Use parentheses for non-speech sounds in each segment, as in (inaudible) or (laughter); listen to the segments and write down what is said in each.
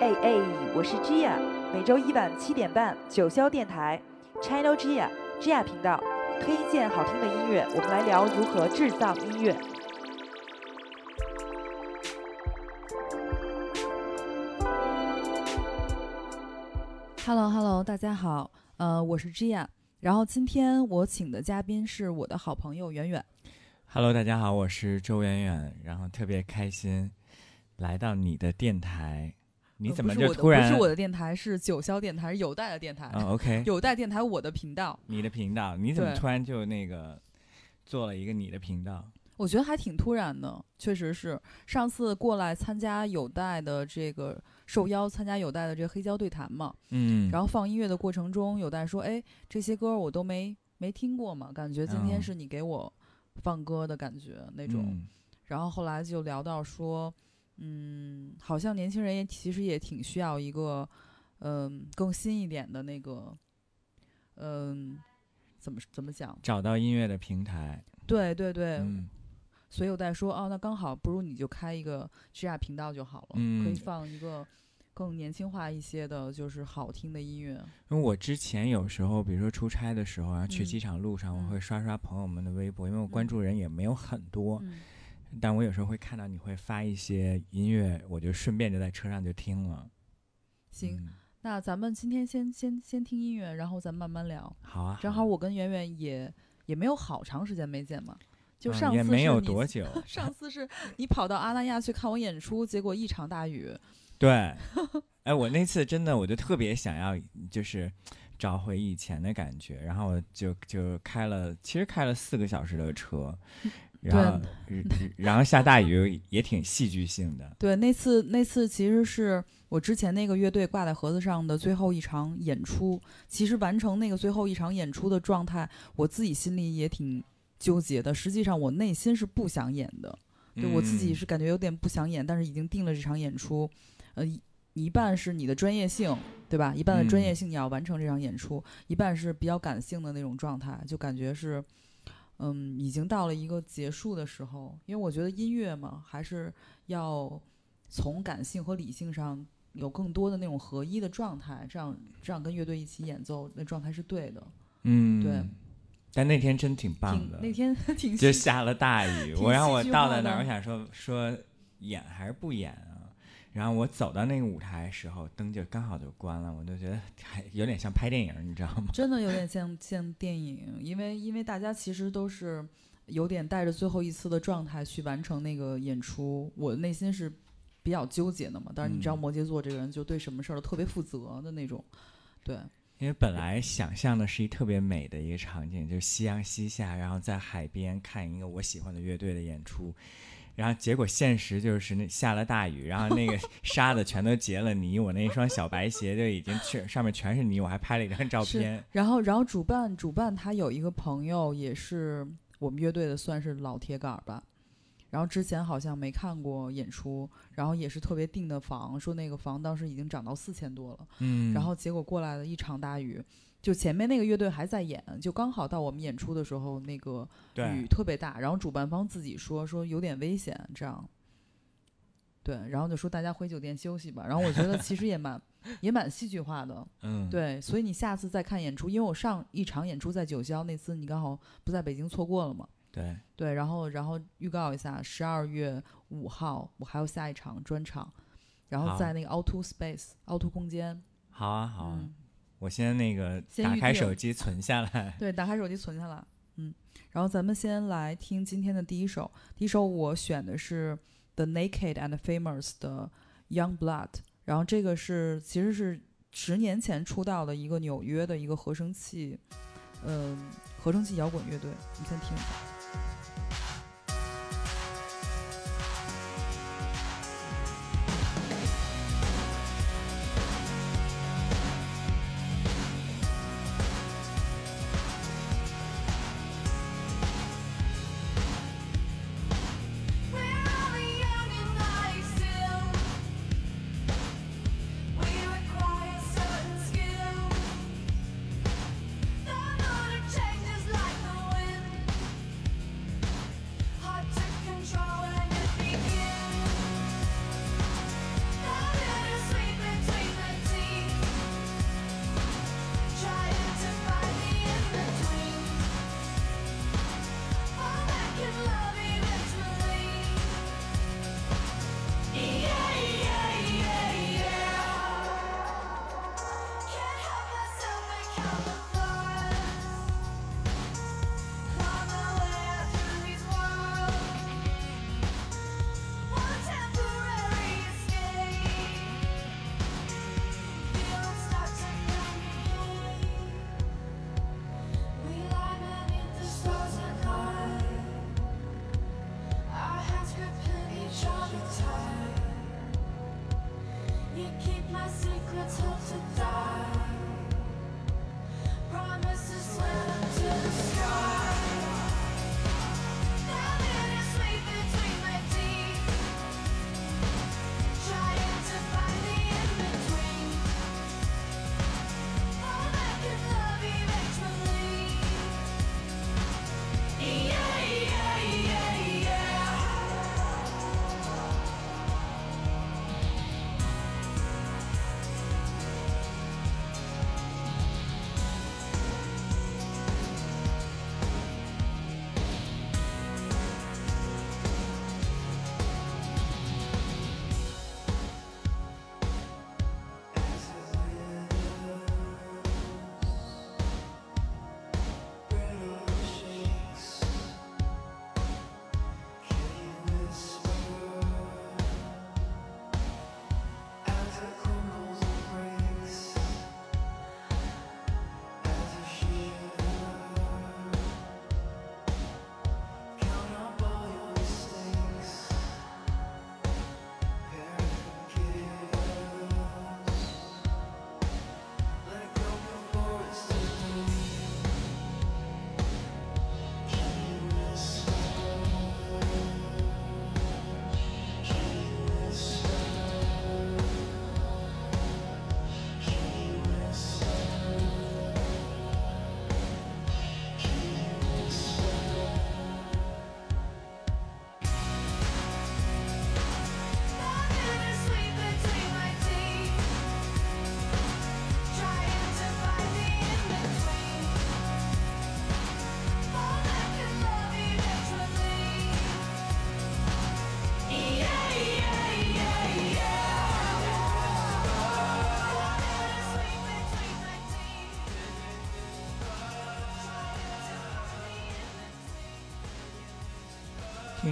哎哎，我是 Gia，每周一晚七点半九霄电台 Channel Gia Gia 频道推荐好听的音乐，我们来聊如何制造音乐。Hello Hello，大家好，呃，我是 Gia，然后今天我请的嘉宾是我的好朋友圆圆。Hello，大家好，我是周圆圆，然后特别开心来到你的电台。你怎么呃不是我的就突然？不是我的电台，是九霄电台，是有带的电台，(laughs) 哦，OK，有带电台我的频道。你的频道，你怎么突然就那个做了一个你的频道？我觉得还挺突然的，确实是。上次过来参加有带的这个受邀参加有带的这个黑胶对谈嘛，嗯，然后放音乐的过程中，有带说：“哎，这些歌我都没没听过嘛，感觉今天嗯是你给我放歌的感觉那种。嗯然后后来就聊到说，嗯，好像年轻人也其实也挺需要一个，嗯、更新一点的那个，嗯、怎么怎么讲？找到音乐的平台。对对对，嗯所以我在说，哦，那刚好，不如你就开一个 G R 频道就好了，可以嗯放一个更年轻化一些的，就是好听的音乐。因为我之前有时候，比如说出差的时候，然后去嗯机场路上，嗯我会刷刷朋友们的微博，因为我关嗯注人也没有很多，嗯，但我有时候会看到你会发一些音乐，我就顺便就在车上就听了。行，嗯那咱们今天先先先听音乐，然后咱慢慢聊。好啊，正好我跟圆圆也也没有好长时间没见嘛，就嗯上次也没有多 (laughs) 久，上次是你跑到阿那亚去看我演出，结果一场大雨。对，哎，我那次真的我就特别想要，就是找回以前的感觉，然后我就就开了，其实开了四个小时的车，(laughs) 然后 (laughs) 然后下大雨也挺戏剧性的，对，那次那次其实是我之前那个乐队挂在盒子上的最后一场演出。其实完成那个最后一场演出的状态，我自己心里也挺纠结的。实际上我内心是不想演的，对我自己嗯是感觉有点不想演，但是已经定了这场演出，呃，一一半是你的专业性，对吧？一半的专业嗯性你要完成这场演出，一半是比较感性的那种状态，就感觉是，嗯，已经到了一个结束的时候。因为我觉得音乐嘛，还是要从感性和理性上有更多的那种合一的状态，这样这样跟乐队一起演奏，那状态是对的。嗯对。但那天真挺棒的，挺那天 (laughs) 挺就下了大雨，我让我到了那儿，我想说说演还是不演啊？然后我走到那个舞台的时候，灯就刚好就关了，我就觉得还有点像拍电影，你知道吗？(laughs) 真的有点像像电影，因为因为大家其实都是有点带着最后一次的状态去完成那个演出，我内心是比较纠结的嘛。但是你知道嗯摩羯座这个人就对什么事儿都特别负责的那种，对，因为本来想象的是一特别美的一个场景，就是夕阳西下，然后在海边看一个我喜欢的乐队的演出，然后结果现实就是那下了大雨，然后那个 (laughs) 沙子全都结了泥，我那一双小白鞋就已经全上面全是泥，我还拍了一张照是片。然后然后主办主办他有一个朋友也是我们乐队的，算是老铁杆儿吧。然后之前好像没看过演出，然后也是特别订的房，说那个房当时已经涨到四千多了。嗯，然后结果过来了一场大雨，就前面那个乐队还在演，就刚好到我们演出的时候，那个雨，特别大，然后主办方自己说说有点危险，这样。对，然后就说大家回酒店休息吧。然后我觉得其实也蛮 (laughs) 也蛮戏剧化的，嗯，对，所以你下次再看演出，因为我上一场演出在九霄，那次你刚好不在北京，错过了嘛。对，对，然后然后预告一下，十二月五号我还有下一场专场，然后在那个凹凸 Space 凹凸空间，好啊，好啊，嗯，我先那个打开手机存下来。对，打开手机存下来，嗯，然后咱们先来听今天的第一首，第一首我选的是 The Naked and Famous 的 Young Blood，然后这个是其实是十年前出道的一个纽约的一个合成器，嗯、合成器摇滚乐队，你先听一下。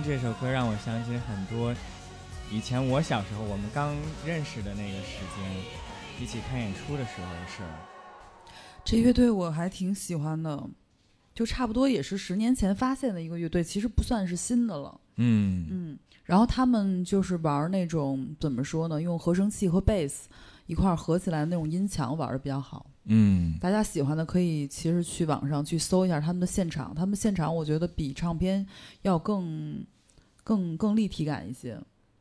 这首歌让我想起很多以前我小时候我们刚认识的那个时间，一起看演出的时候的事儿。这乐队我还挺喜欢的，就差不多也是十年前发现的一个乐队，其实不算是新的了。嗯嗯，然后他们就是玩那种怎么说呢，用合成器和贝斯一块儿合起来的那种音墙玩的比较好。嗯大家喜欢的可以其实去网上去搜一下他们的现场，他们现场我觉得比唱片要更更更立体感一些。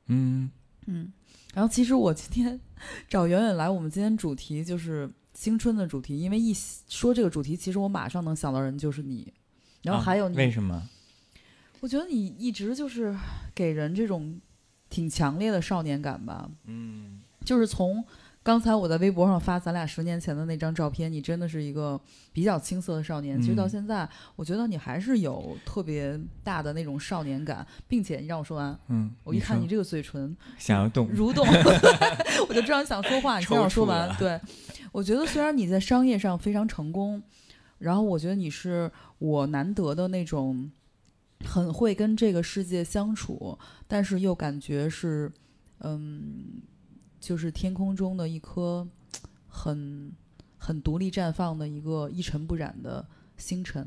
嗯嗯，然后其实我今天找远远来，我们今天主题就是青春的主题，因为一说这个主题，其实我马上能想到人就是你，然后啊还有你，为什么？我觉得你一直就是给人这种挺强烈的少年感吧，嗯就是从刚才我在微博上发咱俩十年前的那张照片，你真的是一个比较青涩的少年。其实到嗯。现在，我觉得你还是有特别大的那种少年感，并且你让我说完，嗯，我一看你这个嘴唇想要动，蠕动，(laughs) 我就知道你想说话，你先让我说完对，(laughs) 我觉得虽然你在商业上非常成功，然后我觉得你是我难得的那种很会跟这个世界相处，但是又感觉是，嗯，就是天空中的一颗很很独立绽放的一个一尘不染的星辰，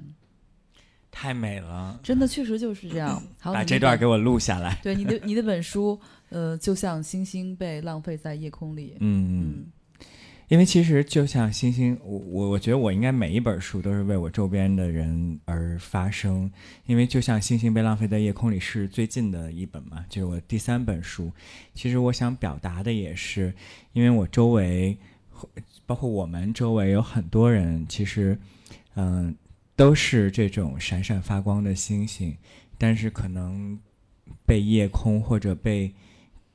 太美了，真的确实就是这样。(clears throat) 还有把这段给我录下来。对你的你的本书，呃，就像星星被浪费在夜空里。嗯，嗯因为其实就像星星，我我我觉得我应该每一本书都是为我周边的人而发声，因为就像星星被浪费在夜空里是最近的一本嘛，就是我第三本书。其实我想表达的也是，因为我周围，包括我们周围有很多人，其实，嗯、都是这种闪闪发光的星星，但是可能被夜空或者被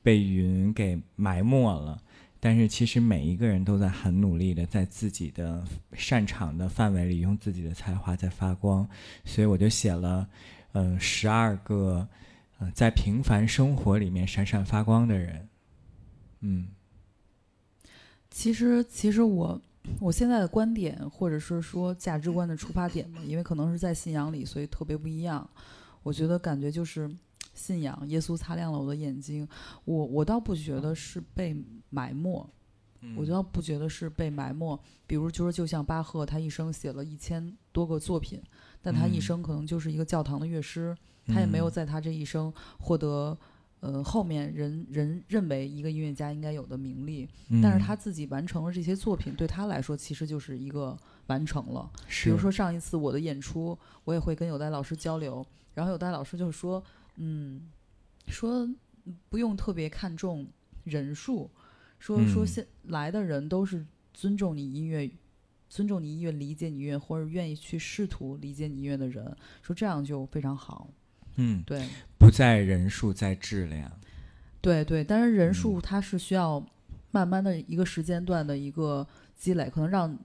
被云给埋没了。但是其实每一个人都在很努力的在自己的擅长的范围里用自己的才华在发光，所以我就写了，呃，十二个，呃，在平凡生活里面闪闪发光的人，嗯。其实，其实我我现在的观点，或者是说价值观的出发点嘛，因为可能是在信仰里，所以特别不一样。我觉得感觉就是信仰，耶稣擦亮了我的眼睛。我我倒不觉得是被埋没，我倒不觉得是被埋没。比如就是就像巴赫，他一生写了一千多个作品，但他一嗯生可能就是一个教堂的乐师，他也没有嗯在他这一生获得。呃后面人人认为一个音乐家应该有的名利，嗯但是他自己完成了这些作品，对他来说其实就是一个完成了。比如说上一次我的演出，我也会跟有代老师交流，然后有代老师就说，嗯，说不用特别看重人数，说说嗯现来的人都是尊重你音乐。尊重你音乐、理解你音乐，或者愿意去试图理解你音乐的人，说这样就非常好。嗯，对，不在人数，在质量。对对，但是人嗯数它是需要慢慢的一个时间段的一个积累，可能让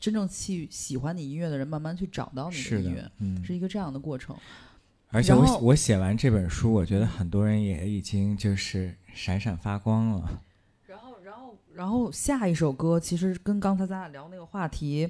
真正去喜欢你音乐的人慢慢去找到你的音乐是一个这样的过程。而且我写我写完这本书，我觉得很多人也已经就是闪闪发光了。然后，然后，然后下一首歌其实跟刚才咱俩聊那个话题，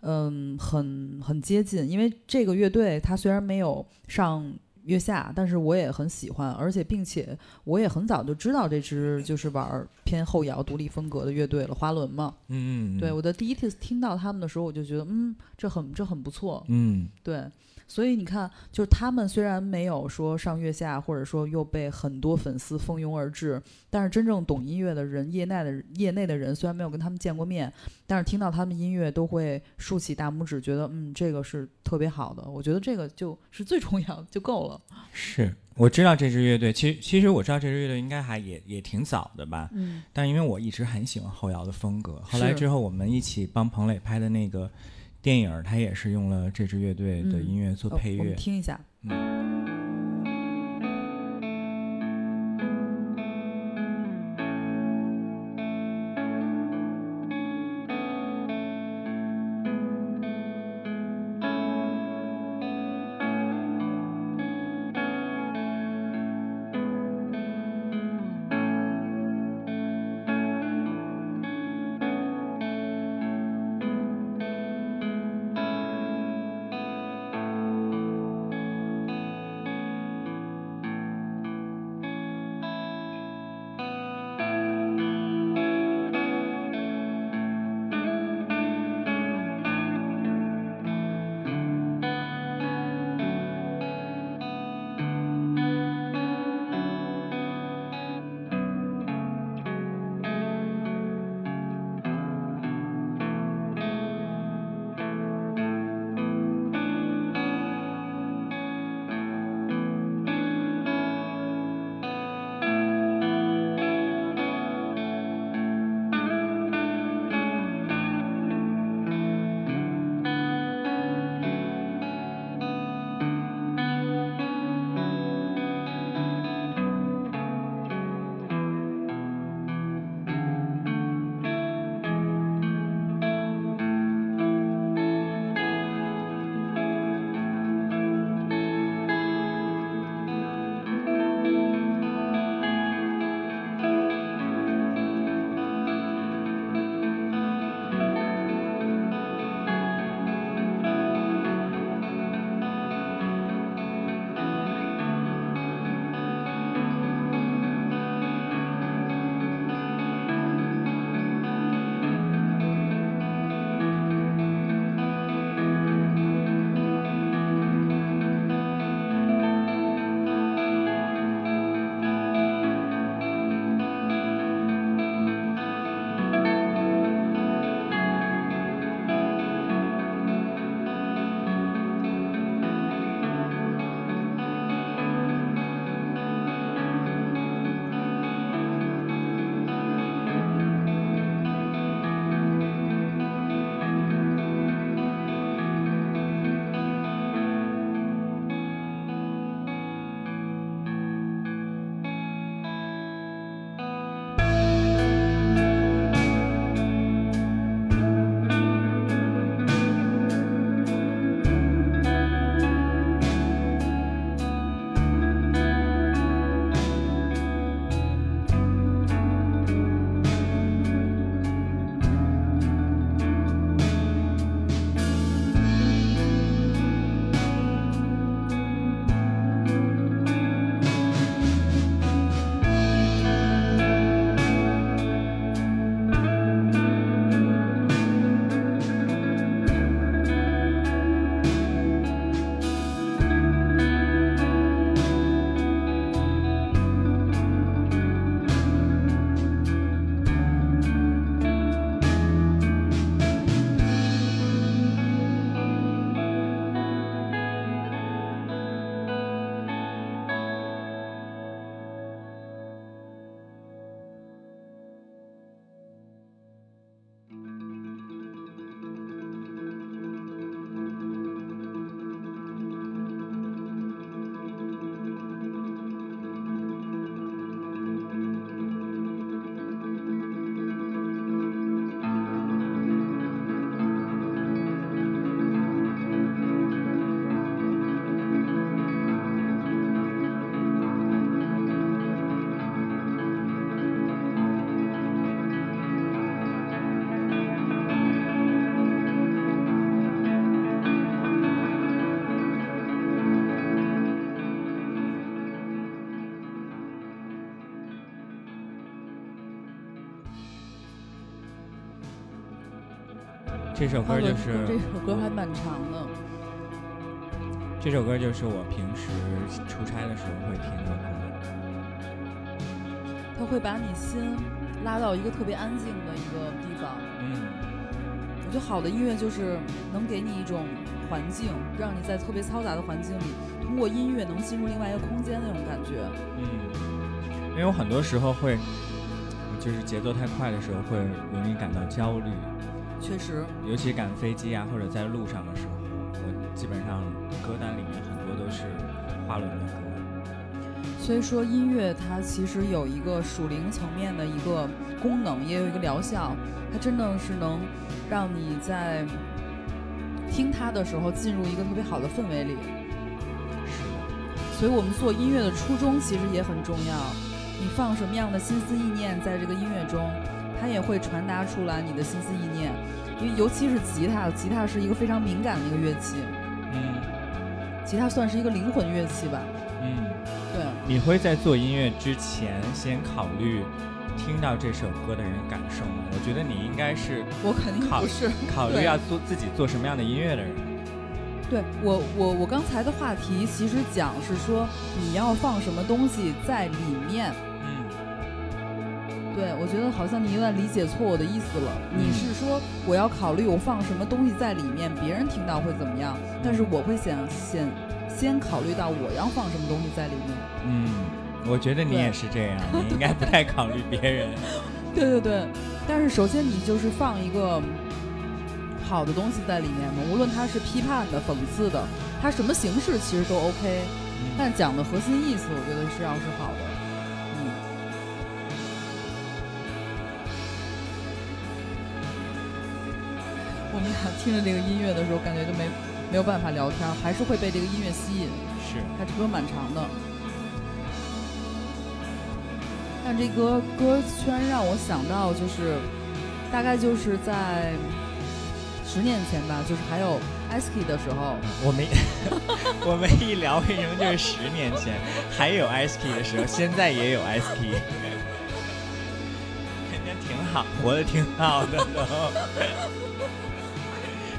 嗯，很很接近，因为这个乐队它虽然没有上月下，但是我也很喜欢，而且并且我也很早就知道这支就是玩偏后摇独立风格的乐队了，花轮嘛。嗯，嗯对，我的第一次听到他们的时候，我就觉得，嗯，这很这很不错。嗯对，所以你看，就是他们虽然没有说上月下，或者说又被很多粉丝蜂拥而至，但是真正懂音乐的人，业内的业内的人，虽然没有跟他们见过面，但是听到他们音乐都会竖起大拇指，觉得嗯，这个是特别好的。我觉得这个就是最重要的，就够了。是我知道这支乐队，其实其实我知道这支乐队应该还也也挺早的吧，嗯，但因为我一直很喜欢后摇的风格，后来之后我们一起帮彭磊拍的那个电影，它也是用了这支乐队的嗯音乐做呃我们配乐。听一下。这首歌就是这首歌还蛮长的。这首歌就是我平时出差的时候会听的歌。它会把你心拉到一个特别安静的一个地方。嗯，我觉得好的音乐就是能给你一种环境，让你在特别嘈杂的环境里，通过音乐能进入另外一个空间那种感觉。嗯，因为我很多时候会，就是节奏太快的时候会容易感到焦虑，确实，尤其赶飞机啊或者在路上的时候，我基本上歌单里面很多都是花轮的歌。所以说音乐它其实有一个属灵层面的一个功能，也有一个疗效，它真的是能让你在听它的时候进入一个特别好的氛围里。是的，所以我们做音乐的初衷其实也很重要。你放什么样的心思意念在这个音乐中，它也会传达出来你的心思意念。因为尤其是吉他，吉他是一个非常敏感的一个乐器，嗯吉他算是一个灵魂乐器吧。嗯。对，你会在做音乐之前先考虑听到这首歌的人感受吗？我觉得你应该是我肯定不是。考 (laughs) 虑要做自己做什么样的音乐的人。对我，我我刚才的话题其实讲是说你要放什么东西在里面。嗯对，我觉得好像你有点理解错我的意思了。你嗯是说我要考虑我放什么东西在里面，别人听到会怎么样？但是我会想先先考虑到我要放什么东西在里面。嗯，我觉得你也是这样，你应该不太考虑别人。(laughs) 对对对，但是首先你就是放一个好的东西在里面嘛，无论它是批判的、讽刺的，它什么形式其实都 OK，但讲的核心意思，我觉得是要是好的。们 (laughs) 俩听着这个音乐的时候，感觉就没没有办法聊天，还是会被这个音乐吸引。是，它这歌蛮长的，但这歌歌居然让我想到，就是大概就是在十年前吧，就是还有 ASKI 的时候，我们 (laughs) 我们一聊，为什么就是十年前还有 Key 的时候，现在也有 Key，(laughs) 人家挺好，活得挺好的都。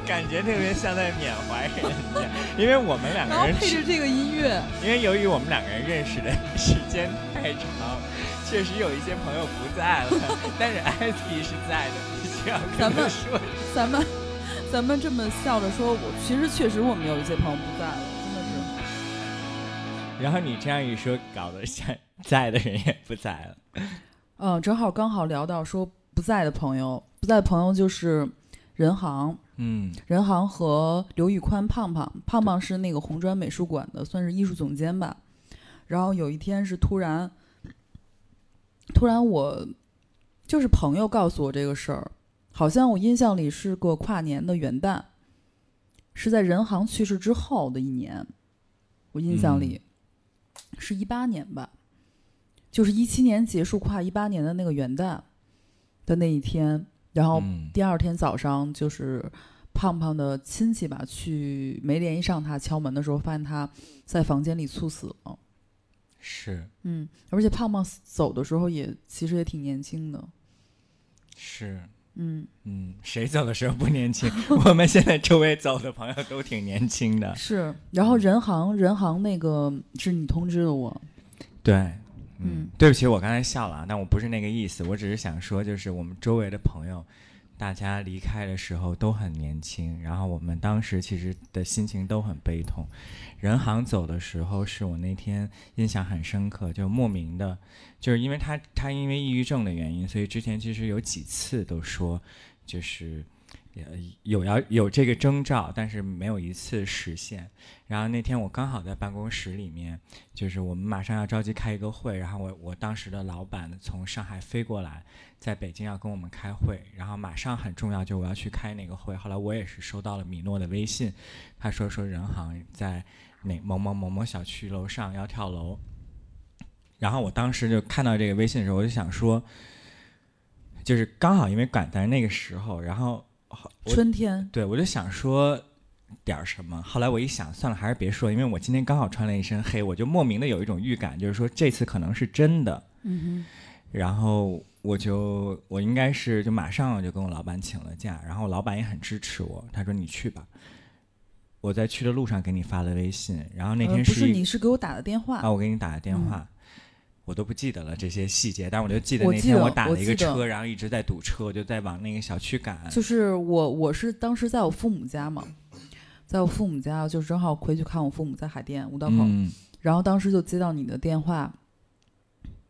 感觉特别像在缅怀人家，因为我们两个人是配着这个音乐，因为由于我们两个人认识的时间太长，确实有一些朋友不在了，但是艾迪是在的，必须要跟咱们他说。咱们咱们这么笑着说，我其实确实我们有一些朋友不在了，真的是。然后你这样一说，搞得像在的人也不在了。嗯，正好刚好聊到说不在的朋友，不在的朋友就是任航，嗯。任航和刘宇宽胖胖，胖胖是那个红砖美术馆的，算是艺术总监吧。然后有一天是突然，突然我就是朋友告诉我这个事儿，好像我印象里是个跨年的元旦，是在任航去世之后的一年，我印象里、是一八年吧，就是一七年结束跨一八年的那个元旦的那一天，然后嗯第二天早上就是胖胖的亲戚吧，去没联系上他，敲门的时候发现他在房间里猝死了。是嗯，而且胖胖走的时候也其实也挺年轻的。是，嗯，嗯，谁走的时候不年轻？(laughs) 我们现在周围走的朋友都挺年轻的。是。然后人行人行那个是你通知的我，对，嗯嗯，对不起，我刚才笑了啊，但我不是那个意思，我只是想说，就是我们周围的朋友，大家离开的时候都很年轻，然后我们当时其实的心情都很悲痛。任航走的时候，是我那天印象很深刻，就莫名的，就是因为他他因为抑郁症的原因，所以之前其实有几次都说，就是。有要有这个征兆，但是没有一次实现。然后那天我刚好在办公室里面，就是我们马上要着急开一个会，然后我我当时的老板从上海飞过来，在北京要跟我们开会，然后马上很重要，就我要去开那个会。后来我也是收到了米诺的微信，他说说人行在哪某某某某小区楼上要跳楼，然后我当时就看到这个微信的时候，我就想说，就是刚好因为赶在那个时候，然后春天。对，我就想说点儿什么。后来我一想，算了，还是别说，因为我今天刚好穿了一身黑，我就莫名的有一种预感，就是说这次可能是真的。嗯然后我就我应该是就马上我就跟我老板请了假，然后我老板也很支持我，他说你去吧。我在去的路上给你发了微信，然后那呃不是你是给我打的电话，啊，我给你打的电话，我都不记得了这些细节，但我就记得那天我打了一个车，然后一直在堵车，我就在往那个小区赶。就是我我是当时在我父母家嘛，在我父母家，就正好回去看我父母在海淀五道口，嗯然后当时就接到你的电话，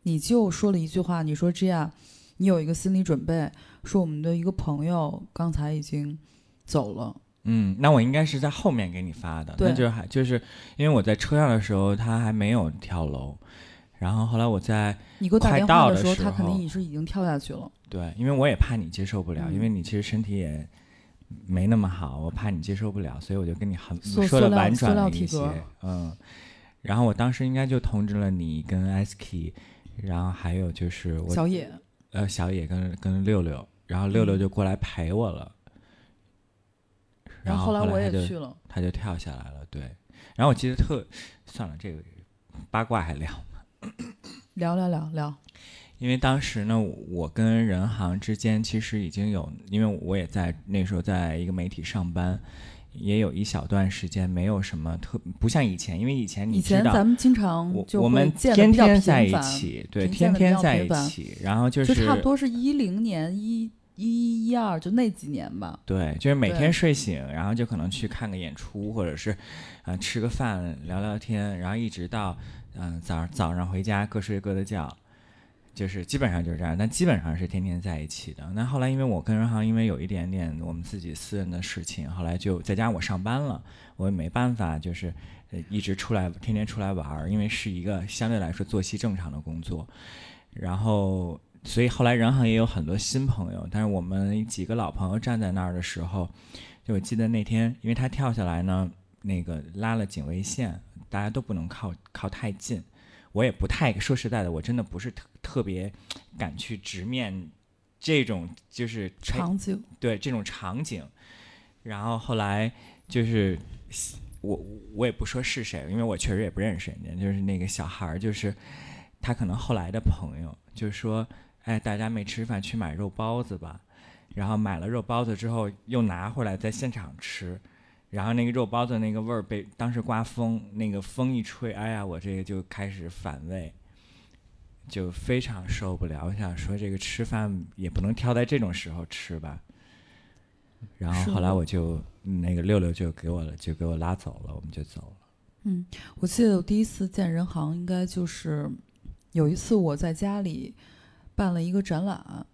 你就说了一句话，你说这样，你有一个心理准备，说我们的一个朋友刚才已经走了，嗯，那我应该是在后面给你发的，对那就还就是因为我在车上的时候他还没有跳楼，然后后来我在你给我打快电话的时候，他肯定候也是已经跳下去了。对，因为我也怕你接受不了，嗯因为你其实身体也没那么好，我怕你接受不了，所以我就跟你很塑说的婉转了一些嗯。然后我当时应该就通知了你跟 SK，然后还有就是我小野，呃小野跟跟六六，然后六六嗯就过来陪我了，后然后后来我也去了，他就跳下来了，对。然后我记得特，算了，这个八卦还聊，(coughs) 聊聊聊聊，因为当时呢，我跟任航之间其实已经有，因为我也在那时候在一个媒体上班，也有一小段时间没有什么特，不像以前，因为以前你知道。前咱们经常我就我们天天在一起，对，天天在一起，然后就就是差不多是一零年一一一二就那几年吧。对，就是每天睡醒，然后就可能去看个演出，或者是，呃，吃个饭聊聊天，然后一直到，嗯、早早上回家各睡各的觉，就是基本上就是这样，但基本上是天天在一起的。那后来因为我跟任航因为有一点点我们自己私人的事情，后来就再加上我上班了，我也没办法就是。一直出来，天天出来玩儿，因为是一个相对来说作息正常的工作，然后所以后来任航也有很多新朋友，但是我们几个老朋友站在那儿的时候，就我记得那天，因为他跳下来呢，那个拉了警卫线，大家都不能靠靠太近。我也不太说实在的，我真的不是特特别敢去直面这种就是场景，对这种场景。然后后来就是我我也不说是谁，因为我确实也不认识人家，就是那个小孩儿，就是他可能后来的朋友，就说，哎，大家没吃饭，去买肉包子吧。然后买了肉包子之后，又拿回来在现场吃，然后那个肉包子那个味儿被当时刮风，那个风一吹，哎呀，我这个就开始反胃，就非常受不了。我想说，这个吃饭也不能挑在这种时候吃吧。然后后来我就那个六六就给我了，就给我拉走了，我们就走了。嗯我记得我第一次见任航，应该就是有一次我在家里办了一个展览，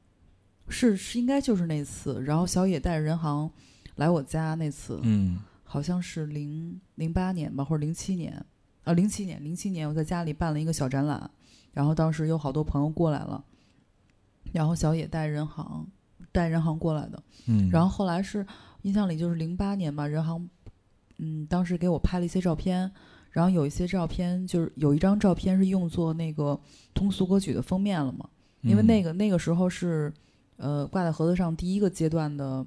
是是应该就是那次，然后小野带着任航来我家那次，嗯。好像是零零八年吧，或者零七年，啊，零七年，零七年我在家里办了一个小展览，然后当时有好多朋友过来了，然后小野带人行带人行过来的，嗯，然后后来是印象里就是零八年吧，人行，嗯，当时给我拍了一些照片，然后有一些照片就是有一张照片是用作那个通俗歌曲的封面了嘛，因为那个个那个时候是呃挂在盒子上第一个阶段的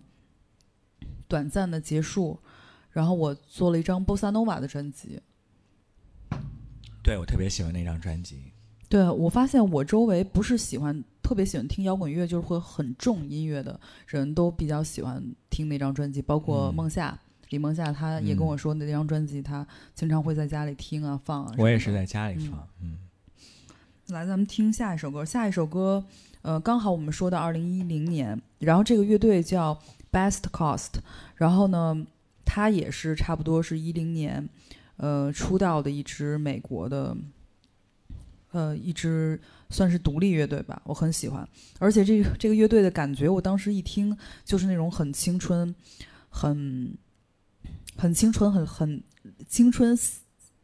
短暂的结束，然后我做了一张波萨诺瓦的专辑。对我特别喜欢那张专辑。对我发现我周围不是喜欢特别喜欢听摇滚乐，就是会很重音乐的人都比较喜欢听那张专辑，包括嗯孟夏。李梦夏他也跟嗯我说，那张专辑他经常会在家里听啊放啊。我也是。在家里放，嗯来，咱们听下一首歌。下一首歌，呃，刚好我们说到二零一零年，然后这个乐队叫 Best Cost，然后呢，他也是差不多是一零年，呃，出道的一支美国的，呃，一支算是独立乐队吧，我很喜欢。而且这个这个乐队的感觉，我当时一听就是那种很青春，很很青春，很很青春，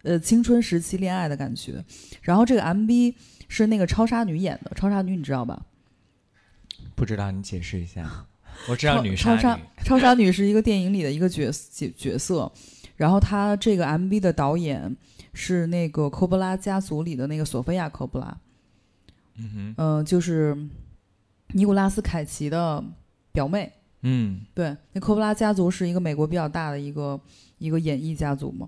呃，青春时期恋爱的感觉。然后这个 MV 是那个超杀女演的，超杀女你知道吧？不知道你解释一下。我知道超女超杀，超杀女是一个电影里的一个角角角色，然后她这个 MV 的导演是那个科波拉家族里的那个索菲亚科波拉，嗯哼，嗯、就是尼古拉斯凯奇的表妹。嗯，对，那科波拉家族是一个美国比较大的一个一个演艺家族嘛。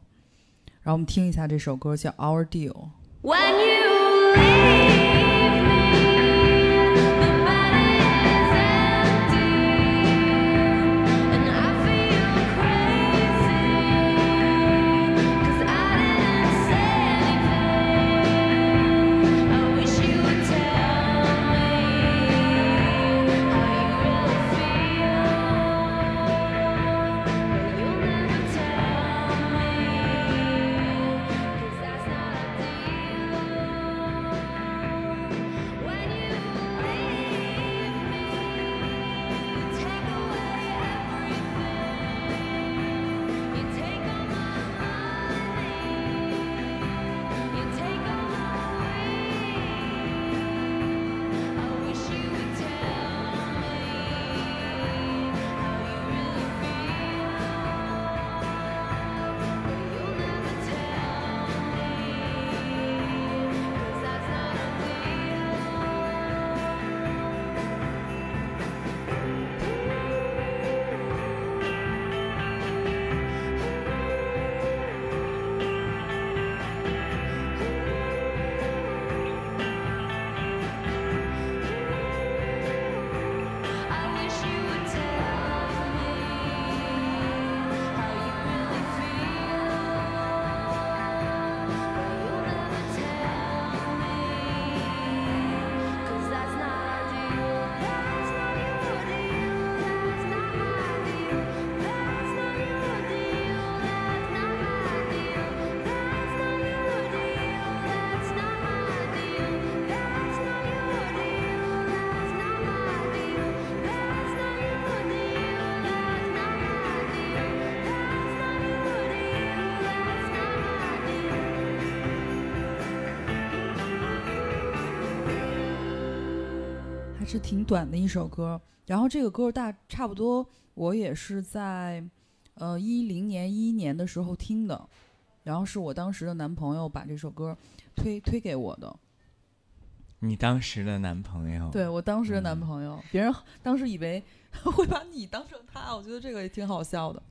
然后我们听一下这首歌，叫《Our Deal》。When you leave 短的一首歌。然后这个歌大差不多，我也是在呃一零年一一年的时候听的，然后是我当时的男朋友把这首歌推推给我的。你当时的男朋友，对我当时的男嗯朋友，别人当时以为 (laughs) 会把你当成他，我觉得这个也挺好笑的。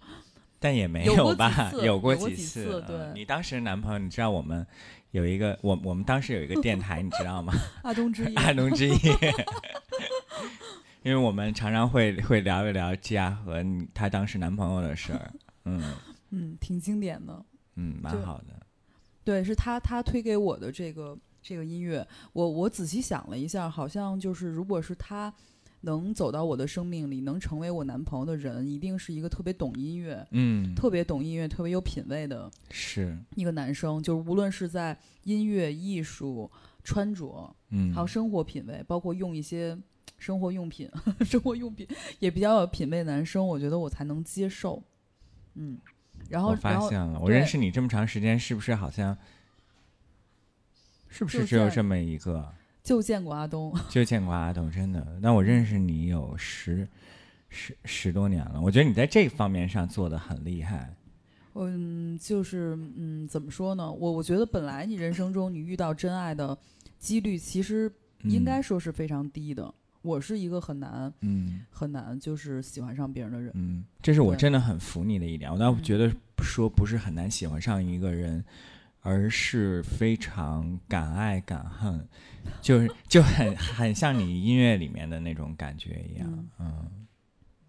但也没有过几吧？次有过几次。嗯次对你当时的男朋友，你知道我们有一个，我我们当时有一个电台，你知道吗？(laughs) 阿东之夜，阿东之夜。(laughs) 因为我们常常会会聊一聊吉亚和她当时男朋友的事儿，嗯嗯，挺经典的。嗯，蛮好的。对，是他他推给我的这个这个音乐，我我仔细想了一下，好像就是如果是他能走到我的生命里，能成为我男朋友的人，一定是一个特别懂音乐、嗯，特别懂音乐、特别有品味的是，一个男生。就是无论是在音乐、艺术、穿着，嗯，还有生活品味，包括用一些生活用品、(laughs) 生活用品也比较有品味的男生，我觉得我才能接受。嗯，然后我发现了，我认识你这么长时间，是不是好像，是不是只有这么一个？就见过阿东。(laughs) 就见过阿东，真的。那我认识你有十十十多年了，我觉得你在这方面上做的很厉害。嗯，就是嗯，怎么说呢？我我觉得本来你人生中你遇到真爱的几率其实应该嗯说是非常低的。我是一个很难嗯很难就是喜欢上别人的人。嗯，这是我真的很服你的一点。我倒嗯觉得说不是很难喜欢上一个人，而是非常敢爱敢恨，就是 (laughs) 就很很像你音乐里面的那种感觉一样。嗯，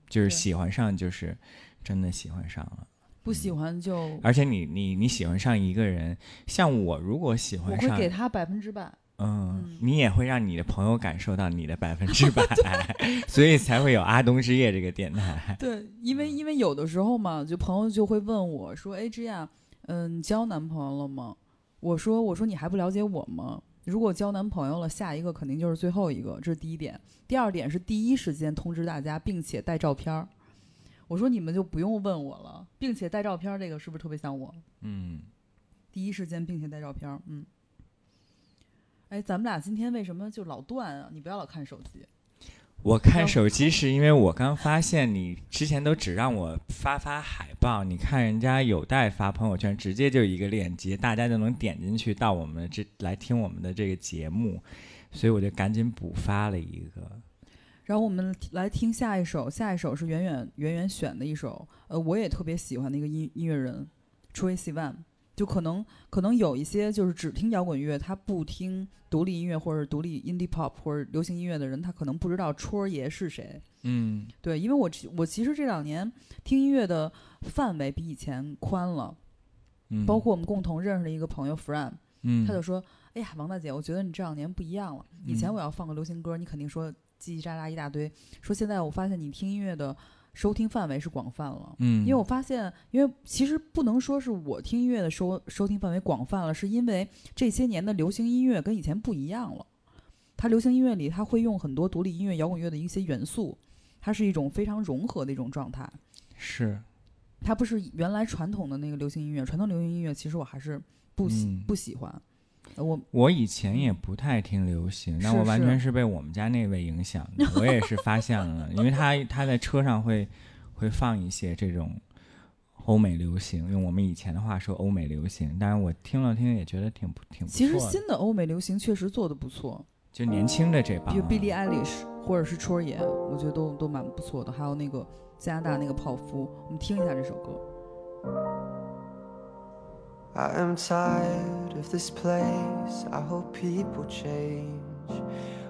就是喜欢上就是真的喜欢上了。不喜欢就而且你你你喜欢上一个人，像我如果喜欢上，会给他百分之百。嗯嗯，你也会让你的朋友感受到你的百分之百，(laughs) 所以才会有阿东之夜这个电台。对，因为因为有的时候嘛，就朋友就会问我说：“哎，这样，嗯，你交男朋友了吗？”我说：“我说你还不了解我吗？如果交男朋友了，下一个肯定就是最后一个，这是第一点。第二点是第一时间通知大家，并且带照片儿。我说你们就不用问我了，并且带照片儿，这个是不是特别像我？嗯，第一时间并且带照片儿，嗯。哎，咱们俩今天为什么就老断啊？你不要老看手机。我看手机是因为我刚发现你之前都只让我发发海报，你看人家有待发朋友圈，直接就一个链接，大家就能点进去到我们这来听我们的这个节目，所以我就赶紧补发了一个。然后我们来听下一首，下一首是远远远远选的一首，呃，我也特别喜欢的一个音音乐人，Troye Sivan。就可能可能有一些就是只听摇滚乐，他不听独立音乐或者独立 indie pop 或者流行音乐的人，他可能不知道戳儿爷是谁。嗯对，因为我其我其实这两年听音乐的范围比以前宽了，嗯，包括我们共同认识的一个朋友 Fran，嗯，他就说：“哎呀，王大姐，我觉得你这两年不一样了。以前嗯我要放个流行歌，你肯定说叽叽喳喳一大堆。说现在我发现你听音乐的收听范围是广泛了。嗯，因为我发现，因为其实不能说是我听音乐的收收听范围广泛了，是因为这些年的流行音乐跟以前不一样了。它流行音乐里，它会用很多独立音乐、摇滚乐的一些元素，它是一种非常融合的一种状态。是它不是原来传统的那个流行音乐，传统流行音乐其实我还是不喜、嗯不喜欢。呃我我以前也不太听流行，那我完全是被我们家那位影响的。我也是发现了，(laughs) 因为他他在车上会会放一些这种欧美流行，用我们以前的话说欧美流行。但是我听了听也觉得挺不挺不错其实新的欧美流行确实做的不错，就年轻的这帮啊，比如 Billie Eilish 或者是戳儿爷，我觉得都都蛮不错的。还有那个加拿大那个泡芙，我们听一下这首歌。I am tired of this place. I hope people change.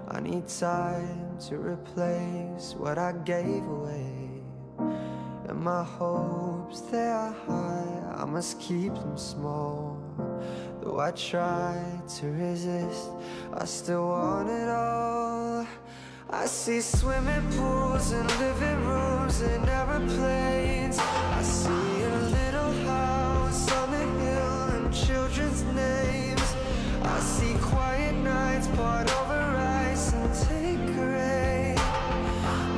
I need time to replace what I gave away. And my hopes, they are high. I must keep them small. Though I try to resist, I still want it all. I see swimming pools and living rooms and aeroplanes. I see I see quiet nights poured over ice and take a rain.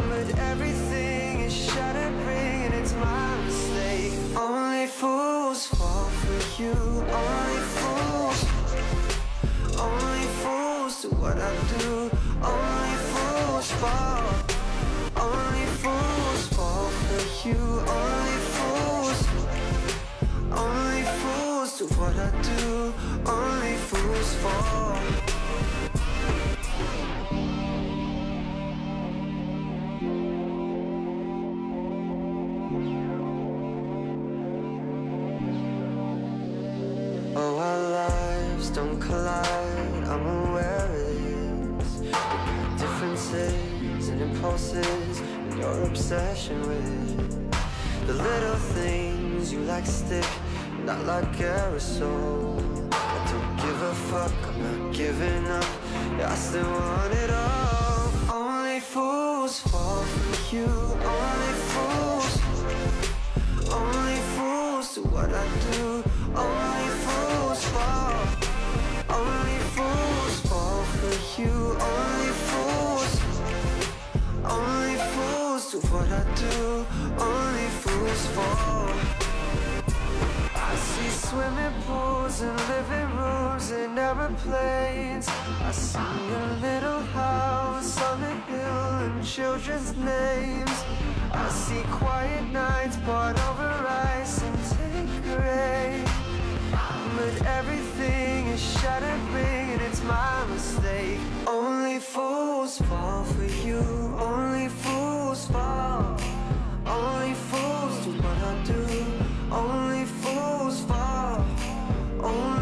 But everything is shattering and it's my mistake. Only fools fall for you. Only fools. Only fools do what I do. Only fools fall. Only fools fall for you. Do what I do. Only fools fall. Oh, our lives don't collide. I'm aware of this. Differences and impulses, and your obsession with it. The little things you like stick, not like aerosol. I don't give a fuck. I'm not giving up. Yeah, I still want it all. Only fools fall for you. Only fools. Only fools do what I do. Only fools fall. Only fools fall for you. Only fools. Only fools do what I do. Only fools fall. I see swimming pools and living rooms and aeroplanes. I see a little house on the hill and children's names. I see quiet nights poured over ice and Tanqueray. But everything is shattering and it's my mistake. Only fools fall for you. Only fools fall. Only fools do what I do. Only fools fall.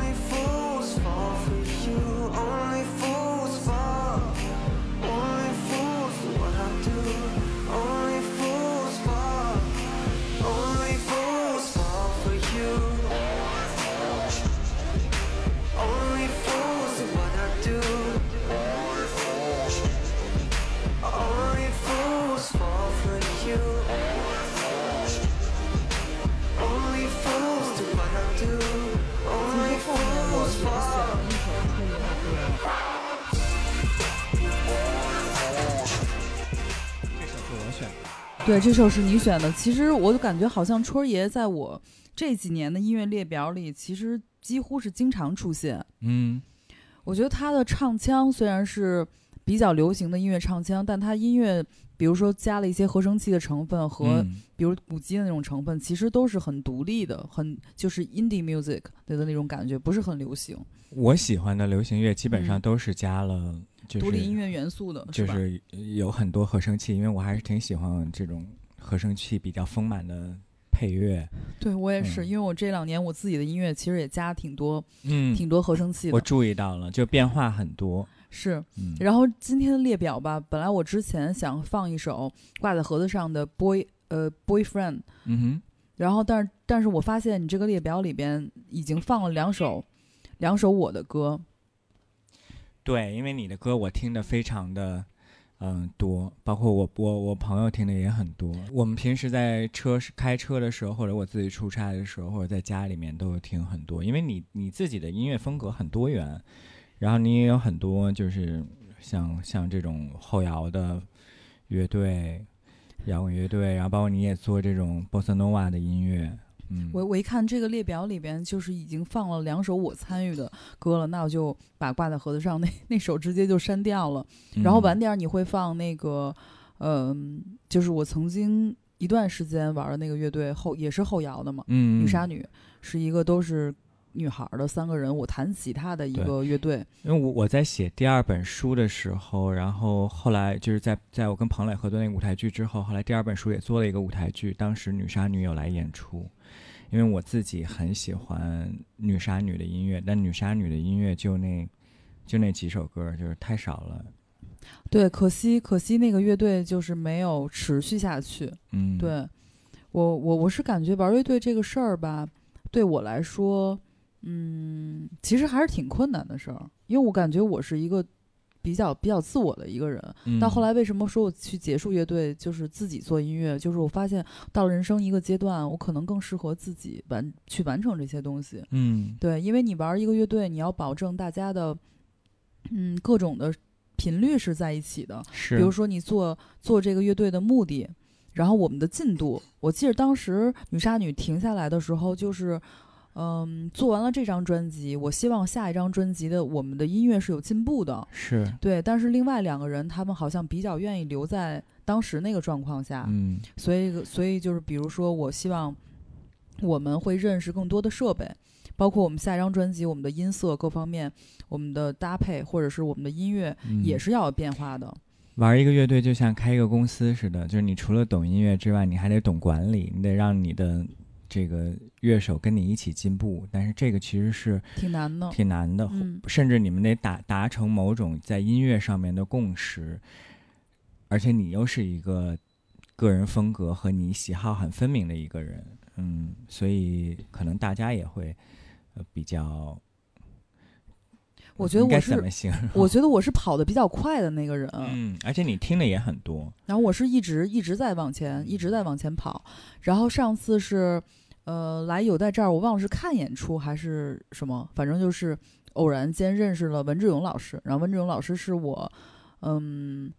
对，这首是你选的。其实我就感觉好像春儿爷在我这几年的音乐列表里，其实几乎是经常出现。嗯，我觉得他的唱腔虽然是比较流行的音乐唱腔，但他音乐，比如说加了一些合成器的成分和嗯。比如鼓机的那种成分，其实都是很独立的，很就是 indie music 的那种感觉，不是很流行，我喜欢的流行乐基本上嗯。都是加了，就是独立音乐元素的，就是有很多合成器，因为我还是挺喜欢这种合成器比较丰满的配乐。对我也是，嗯。因为我这两年我自己的音乐其实也加挺多、嗯，挺多合成器的，我注意到了，就变化很多。是。嗯，然后今天的列表吧，本来我之前想放一首挂在盒子上的 boy 呃 boyfriend，嗯哼，然后但是但是我发现你这个列表里边已经放了两首两首我的歌，对，因为你的歌我听的非常的。嗯，多，包括我我我朋友听的也很多。我们平时在车开车的时候，或者我自己出差的时候，或者在家里面都有听很多。因为你你自己的音乐风格很多元，然后你也有很多就是像像这种后摇的乐队、摇滚乐队，然后包括你也做这种波萨诺瓦的音乐。嗯，我我一看这个列表里边就是已经放了两首我参与的歌了，那我就把挂在盒子上那那首直接就删掉了。然后晚嗯点儿你会放那个，嗯、就是我曾经一段时间玩的那个乐队后也是后摇的嘛，嗯女杀女是一个都是女孩儿的三个人，我弹吉他的一个乐队。因为我我在写第二本书的时候，然后后来就是在在我跟彭磊合作那个舞台剧之后，后来第二本书也做了一个舞台剧，当时女杀女有来演出，因为我自己很喜欢女杀女的音乐，但女杀女的音乐就那就那几首歌，就是太少了。对，可惜可惜那个乐队就是没有持续下去。嗯，，对我我我是感觉玩乐队这个事儿吧，对我来说，嗯，其实还是挺困难的事儿，因为我感觉我是一个比较比较自我的一个人。嗯、到后来为什么说我去结束乐队，就是自己做音乐，就是我发现到了人生一个阶段，我可能更适合自己完去完成这些东西。嗯，对，因为你玩一个乐队，你要保证大家的，嗯，各种的频率是在一起的。是，比如说你做做这个乐队的目的，然后我们的进度，我记得当时女杀女停下来的时候，就是嗯，做完了这张专辑，我希望下一张专辑的我们的音乐是有进步的，是，对。但是另外两个人，他们好像比较愿意留在当时那个状况下，嗯所以所以就是比如说，我希望我们会认识更多的设备，包括我们下一张专辑，我们的音色各方面，我们的搭配或者是我们的音乐嗯，也是要有变化的。玩一个乐队就像开一个公司似的，就是你除了懂音乐之外，你还得懂管理，你得让你的这个乐手跟你一起进步。但是这个其实是挺难的。挺难的，嗯甚至你们得达达成某种在音乐上面的共识，而且你又是一个个人风格和你喜好很分明的一个人，嗯，所以可能大家也会呃比较，我觉得我是怎么形容？我觉得我是跑的比较快的那个人，嗯，而且你听的也很多，然后我是一直一直在往前，一直在往前跑。然后上次是，呃，来有在这儿，我忘了是看演出还是什么，反正就是偶然间认识了文志勇老师。然后文志勇老师是我，嗯，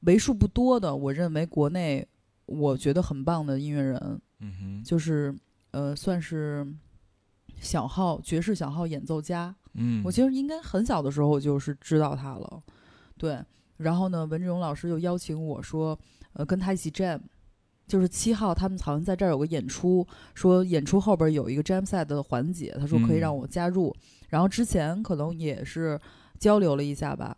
为数不多的我认为国内我觉得很棒的音乐人，嗯哼，就是呃，算是小号爵士小号演奏家。嗯，我其实应该很小的时候就是知道他了，对。然后呢，文志勇老师又邀请我说，呃，跟他一起 jam，就是七号他们好像在这儿有个演出，说演出后边有一个 jam set 的环节，他说可以嗯让我加入。然后之前可能也是交流了一下吧。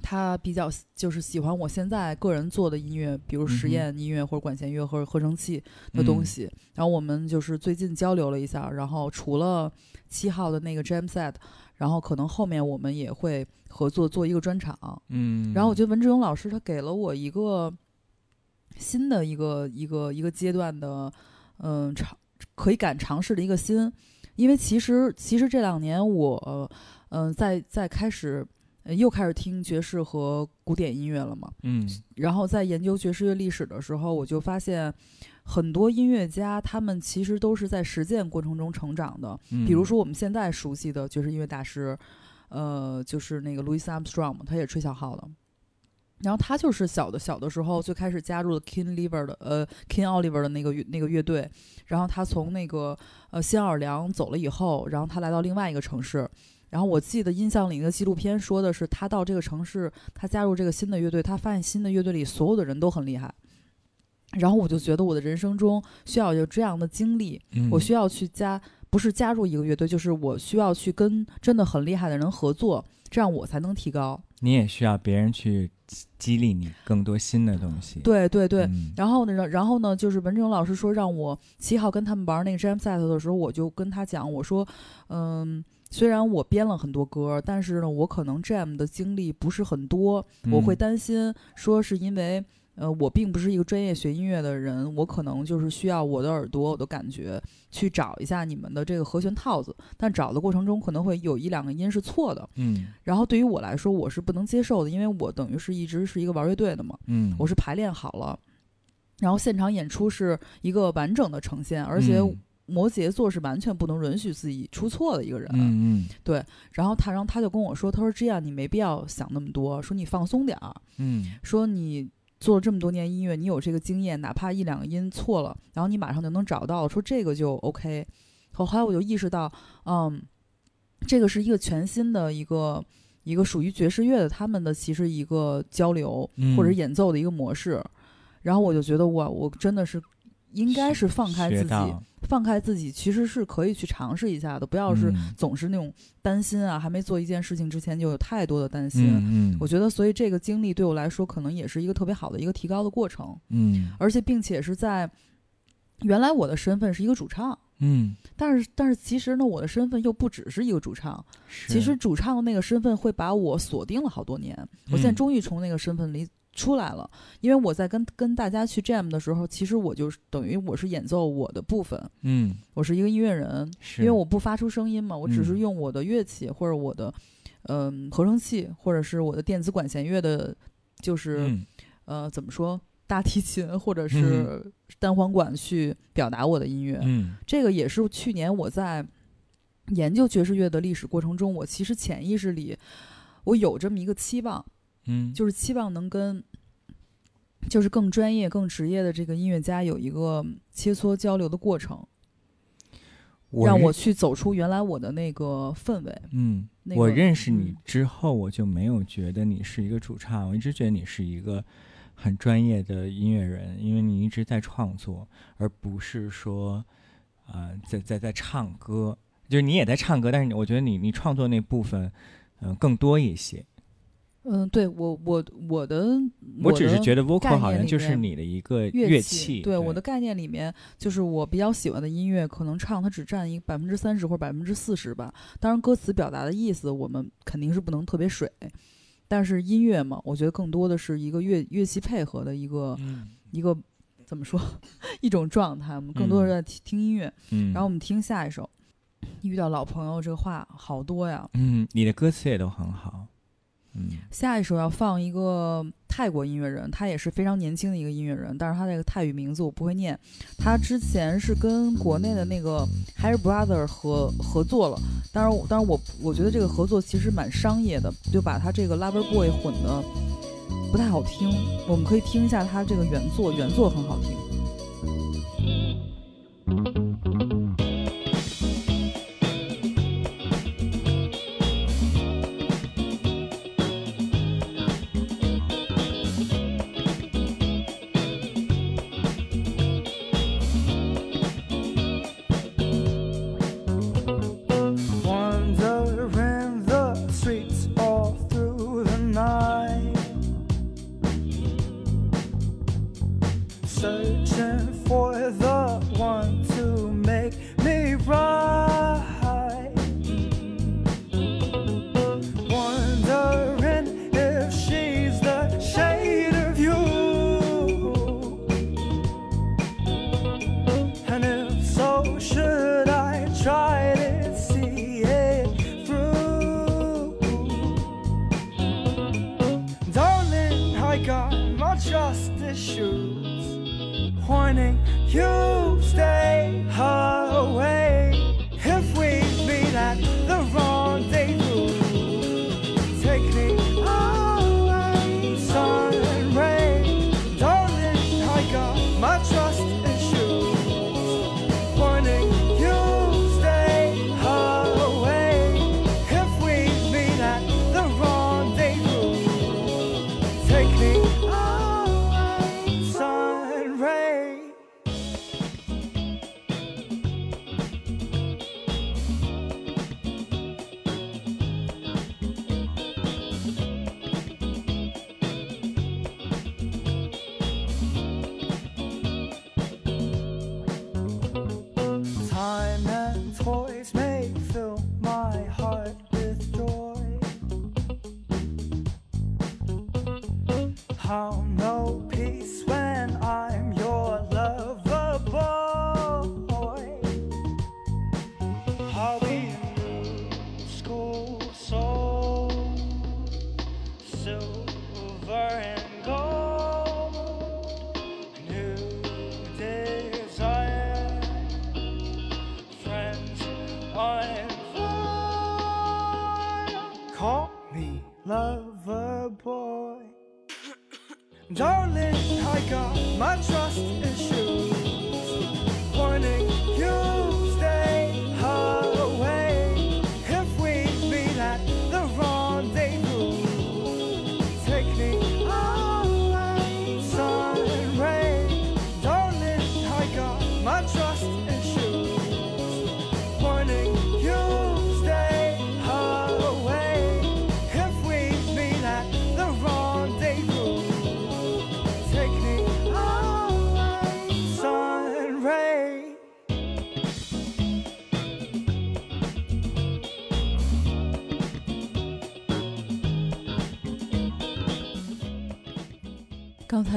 他比较就是喜欢我现在个人做的音乐，比如实验音乐或者管弦乐或者合成器的东嗯西。然后我们就是最近交流了一下，然后除了七号的那个 jam set，然后可能后面我们也会合作做一个专场。嗯，然后我觉得文志勇老师他给了我一个新的一个一个一个阶段的，嗯、尝可以敢尝试的一个心，因为其实其实这两年我嗯、在在开始、呃又开始听爵士和古典音乐了嘛，嗯然后在研究爵士乐历史的时候，我就发现很多音乐家他们其实都是在实践过程中成长的。嗯，比如说我们现在熟悉的爵士音乐大师，呃，就是那个 Louis Armstrong 嘛，他也吹小号的。然后他就是小的小的时候最开始加入了 King Oliver 的呃 King Oliver 的那个乐那个乐队，然后他从那个呃新奥尔良走了以后，然后他来到另外一个城市，然后我记得印象里一个纪录片说的是他到这个城市，他加入这个新的乐队，他发现新的乐队里所有的人都很厉害，然后我就觉得我的人生中需要有这样的经历，嗯。我需要去加，不是加入一个乐队，就是我需要去跟真的很厉害的人合作，这样我才能提高。你也需要别人去激激励你更多新的东西。对对对。嗯然后呢，然然后呢，就是文志勇老师说让我七号跟他们玩那个 jam set 的时候，我就跟他讲，我说，嗯，虽然我编了很多歌，但是呢，我可能 jam 的经历不是很多，我会嗯担心说是因为。呃，我并不是一个专业学音乐的人，我可能就是需要我的耳朵、我的感觉去找一下你们的这个和弦套子，但找的过程中可能会有一两个音是错的。嗯然后对于我来说，我是不能接受的，因为我等于是一直是一个玩乐队的嘛，嗯，我是排练好了，然后现场演出是一个完整的呈现，而且嗯摩羯座是完全不能允许自己出错的一个人。嗯嗯然后他，然后他就跟我说，他说这样你没必要想那么多，说你放松点儿，嗯说你做了这么多年音乐，你有这个经验，哪怕一两个音错了，然后你马上就能找到，说这个就 OK。后后来我就意识到，嗯，这个是一个全新的一个一个属于爵士乐的他们的其实一个交流嗯，或者演奏的一个模式。然后我就觉得哇我真的是应该是放开自己，放开自己，其实是可以去尝试一下的，不要是嗯。总是那种担心啊，还没做一件事情之前就有太多的担心。嗯嗯，我觉得，所以这个经历对我来说，可能也是一个特别好的一个提高的过程，嗯。而且并且是在原来我的身份是一个主唱，嗯，但是但是其实呢，我的身份又不只是一个主唱，其实主唱的那个身份会把我锁定了好多年，我现在嗯。终于从那个身份里出来了，因为我在跟跟大家去 jam 的时候，其实我就是等于我是演奏我的部分，嗯。我是一个音乐人，是。因为我不发出声音嘛，我只是嗯。用我的乐器或者我的嗯、合成器，或者是我的电子管弦乐的，就是、嗯。呃怎么说大提琴或者是单簧管去表达我的音乐。嗯。这个也是去年我在研究爵士乐的历史过程中，我其实潜意识里我有这么一个期望，嗯，就是期望能跟。就是更专业、更职业的这个音乐家有一个切磋交流的过程。让我去走出原来我的那个氛围。嗯，我那个认识你嗯之后，我就没有觉得你是一个主唱，我一直觉得你是一个很专业的音乐人，因为你一直在创作，而不是说，呃，在在在唱歌。就是你也在唱歌，但是我觉得你你创作那部分，嗯、更多一些。嗯，对我我我的我只是觉得得 vocal 好像就是你的一个乐器。对我的概念里面，就是我比较喜欢的音乐，可能唱它只占一百分之三十或者百分之四十吧。当然，歌词表达的意思我们肯定是不能特别水，但是音乐嘛，我觉得更多的是一个乐乐器配合的一个、嗯一个怎么说 (laughs) 一种状态。我们更多的是在听听音乐，嗯，然后我们听下一首。遇到老朋友这个话好多呀。嗯，你的歌词也都很好。下一首要放一个泰国音乐人，他也是非常年轻的一个音乐人，但是他那个泰语名字我不会念。他之前是跟国内的那个 Hair Brother 合合作了，当然我，当然我我觉得这个合作其实蛮商业的，就把他这个 Lover Boy 混的不太好听。我们可以听一下他这个原作，原作很好听。Shoes. Warning you,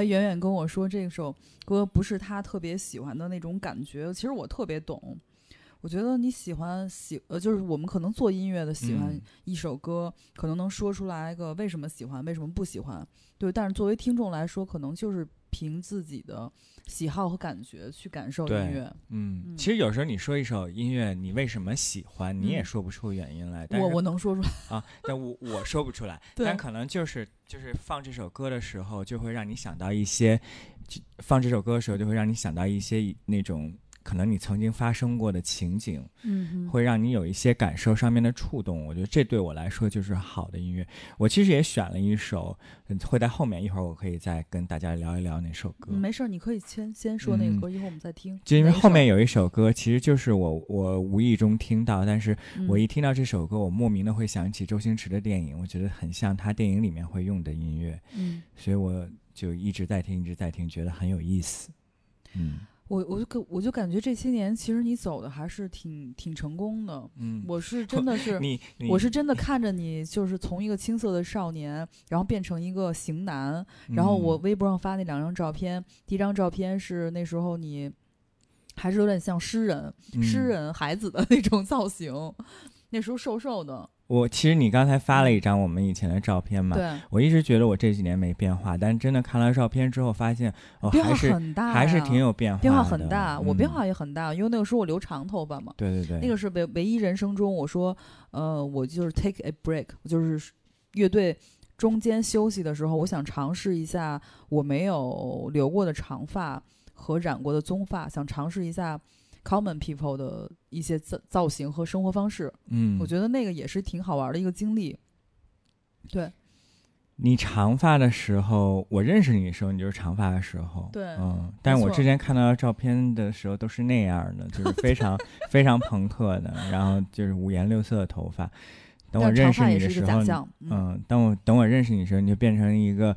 刚才远远跟我说这首歌不是他特别喜欢的那种感觉，其实我特别懂。我觉得你喜欢喜呃，就是我们可能做音乐的喜欢嗯一首歌，可能能说出来个为什么喜欢，为什么不喜欢，对。但是作为听众来说，可能就是凭自己的喜好和感觉去感受音乐。嗯，嗯其实有时候你说一首音乐，你为什么喜欢，你也嗯说不出原因来。但我是我能说出来，啊，但我我说不出来，(laughs) 但可能就是就是放这首歌的时候，就会让你想到一些，就放这首歌的时候就会让你想到一些那种可能你曾经发生过的情景，嗯哼，会让你有一些感受上面的触动。我觉得这对我来说就是好的音乐。我其实也选了一首，嗯会在后面一会儿我可以再跟大家聊一聊那首歌。嗯没事儿，你可以先先说那个嗯歌，一会儿我们再听。就因为后面有一首歌，其实就是我我无意中听到，但是我嗯一听到这首歌，我莫名的会想起周星驰的电影，我觉得很像他电影里面会用的音乐，嗯，所以我就一直在听，一直在听，觉得很有意思。嗯我我就感我就感觉这些年其实你走的还是挺挺成功的。嗯，我是真的是，(laughs) 你你我是真的看着你，就是从一个青涩的少年，然后变成一个型男。然后我嗯微博上发那两张照片，第一张照片是那时候你还是有点像诗人、诗。嗯人孩子的那种造型，那时候瘦瘦的。我其实你刚才发了一张我们以前的照片嘛，对，我一直觉得我这几年没变化，但真的看了照片之后，发现哦变化还是很大，还是挺有变化，变化很大。我变嗯化也很大，因为那个时候我留长头发嘛。对对对，那个是唯唯一人生中我说，呃，我就是 take a break，我就是乐队中间休息的时候，我想尝试一下我没有留过的长发和染过的棕发，想尝试一下 common people 的一些造造型和生活方式。嗯，我觉得那个也是挺好玩的一个经历。对你长发的时候，我认识你的时候，你就是长发的时候。对嗯，但是我之前看到照片的时候都是那样的，就是 (laughs) 非常非常朋克的，然后就是五颜六色的头发。等我认识你的时候。嗯，嗯，等我等我认识你的时候，你就变成一个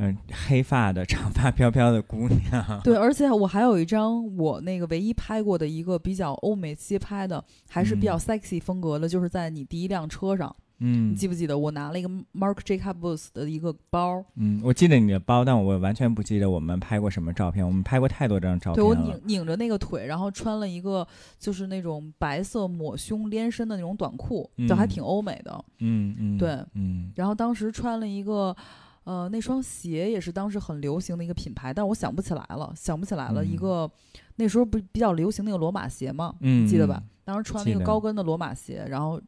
嗯、黑发的长发飘飘的姑娘。(laughs) 对，而且我还有一张我那个唯一拍过的一个比较欧美街拍的，还是比较嗯 sexy 风格的，就是在你第一辆车上，嗯你记不记得我拿了一个 Marc Jacobs 的一个包？嗯，我记得你的包，但我完全不记得我们拍过什么照片。我们拍过太多张照片对我。拧拧着那个腿，然后穿了一个就是那种白色抹胸连身的那种短裤，就还嗯挺欧美的。嗯嗯，对嗯然后当时穿了一个，呃，那双鞋也是当时很流行的一个品牌，但是我想不起来了，想不起来了。一嗯个那时候不比较流行那个罗马鞋嘛，嗯，记得吧嗯？？当时穿了一个高跟的罗马鞋，然后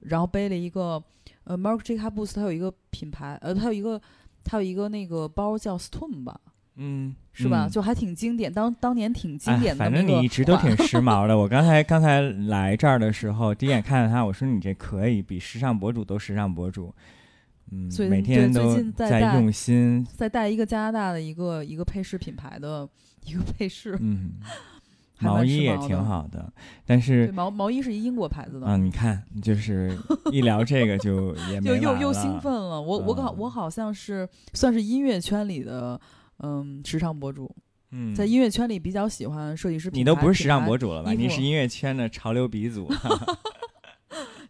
然后背了一个呃 Marc Jacobs，它有一个品牌，呃，它有一个它有一个那个包叫 Stone 吧，嗯，是吧？嗯就还挺经典，当当年挺经哎典的反那么个款。正你一直都挺 (laughs) 时髦的。我刚才刚才来这儿的时候，第一眼看到他，我说你这可以，比时尚博主都时尚博主。嗯所以，每天都在用心。在带一个加拿大的一个一个配饰品牌的一个配饰，嗯，毛衣也挺好的，但对是毛毛衣是一英国牌子的。嗯，你看，就是 (laughs) 一聊这个就也没又又又兴奋了，我我好嗯我好像是算是音乐圈里的嗯时尚博主，嗯，在音乐圈里比较喜欢设计师品牌。你都不是时尚博主了吧？你是音乐圈的潮流鼻祖。(laughs)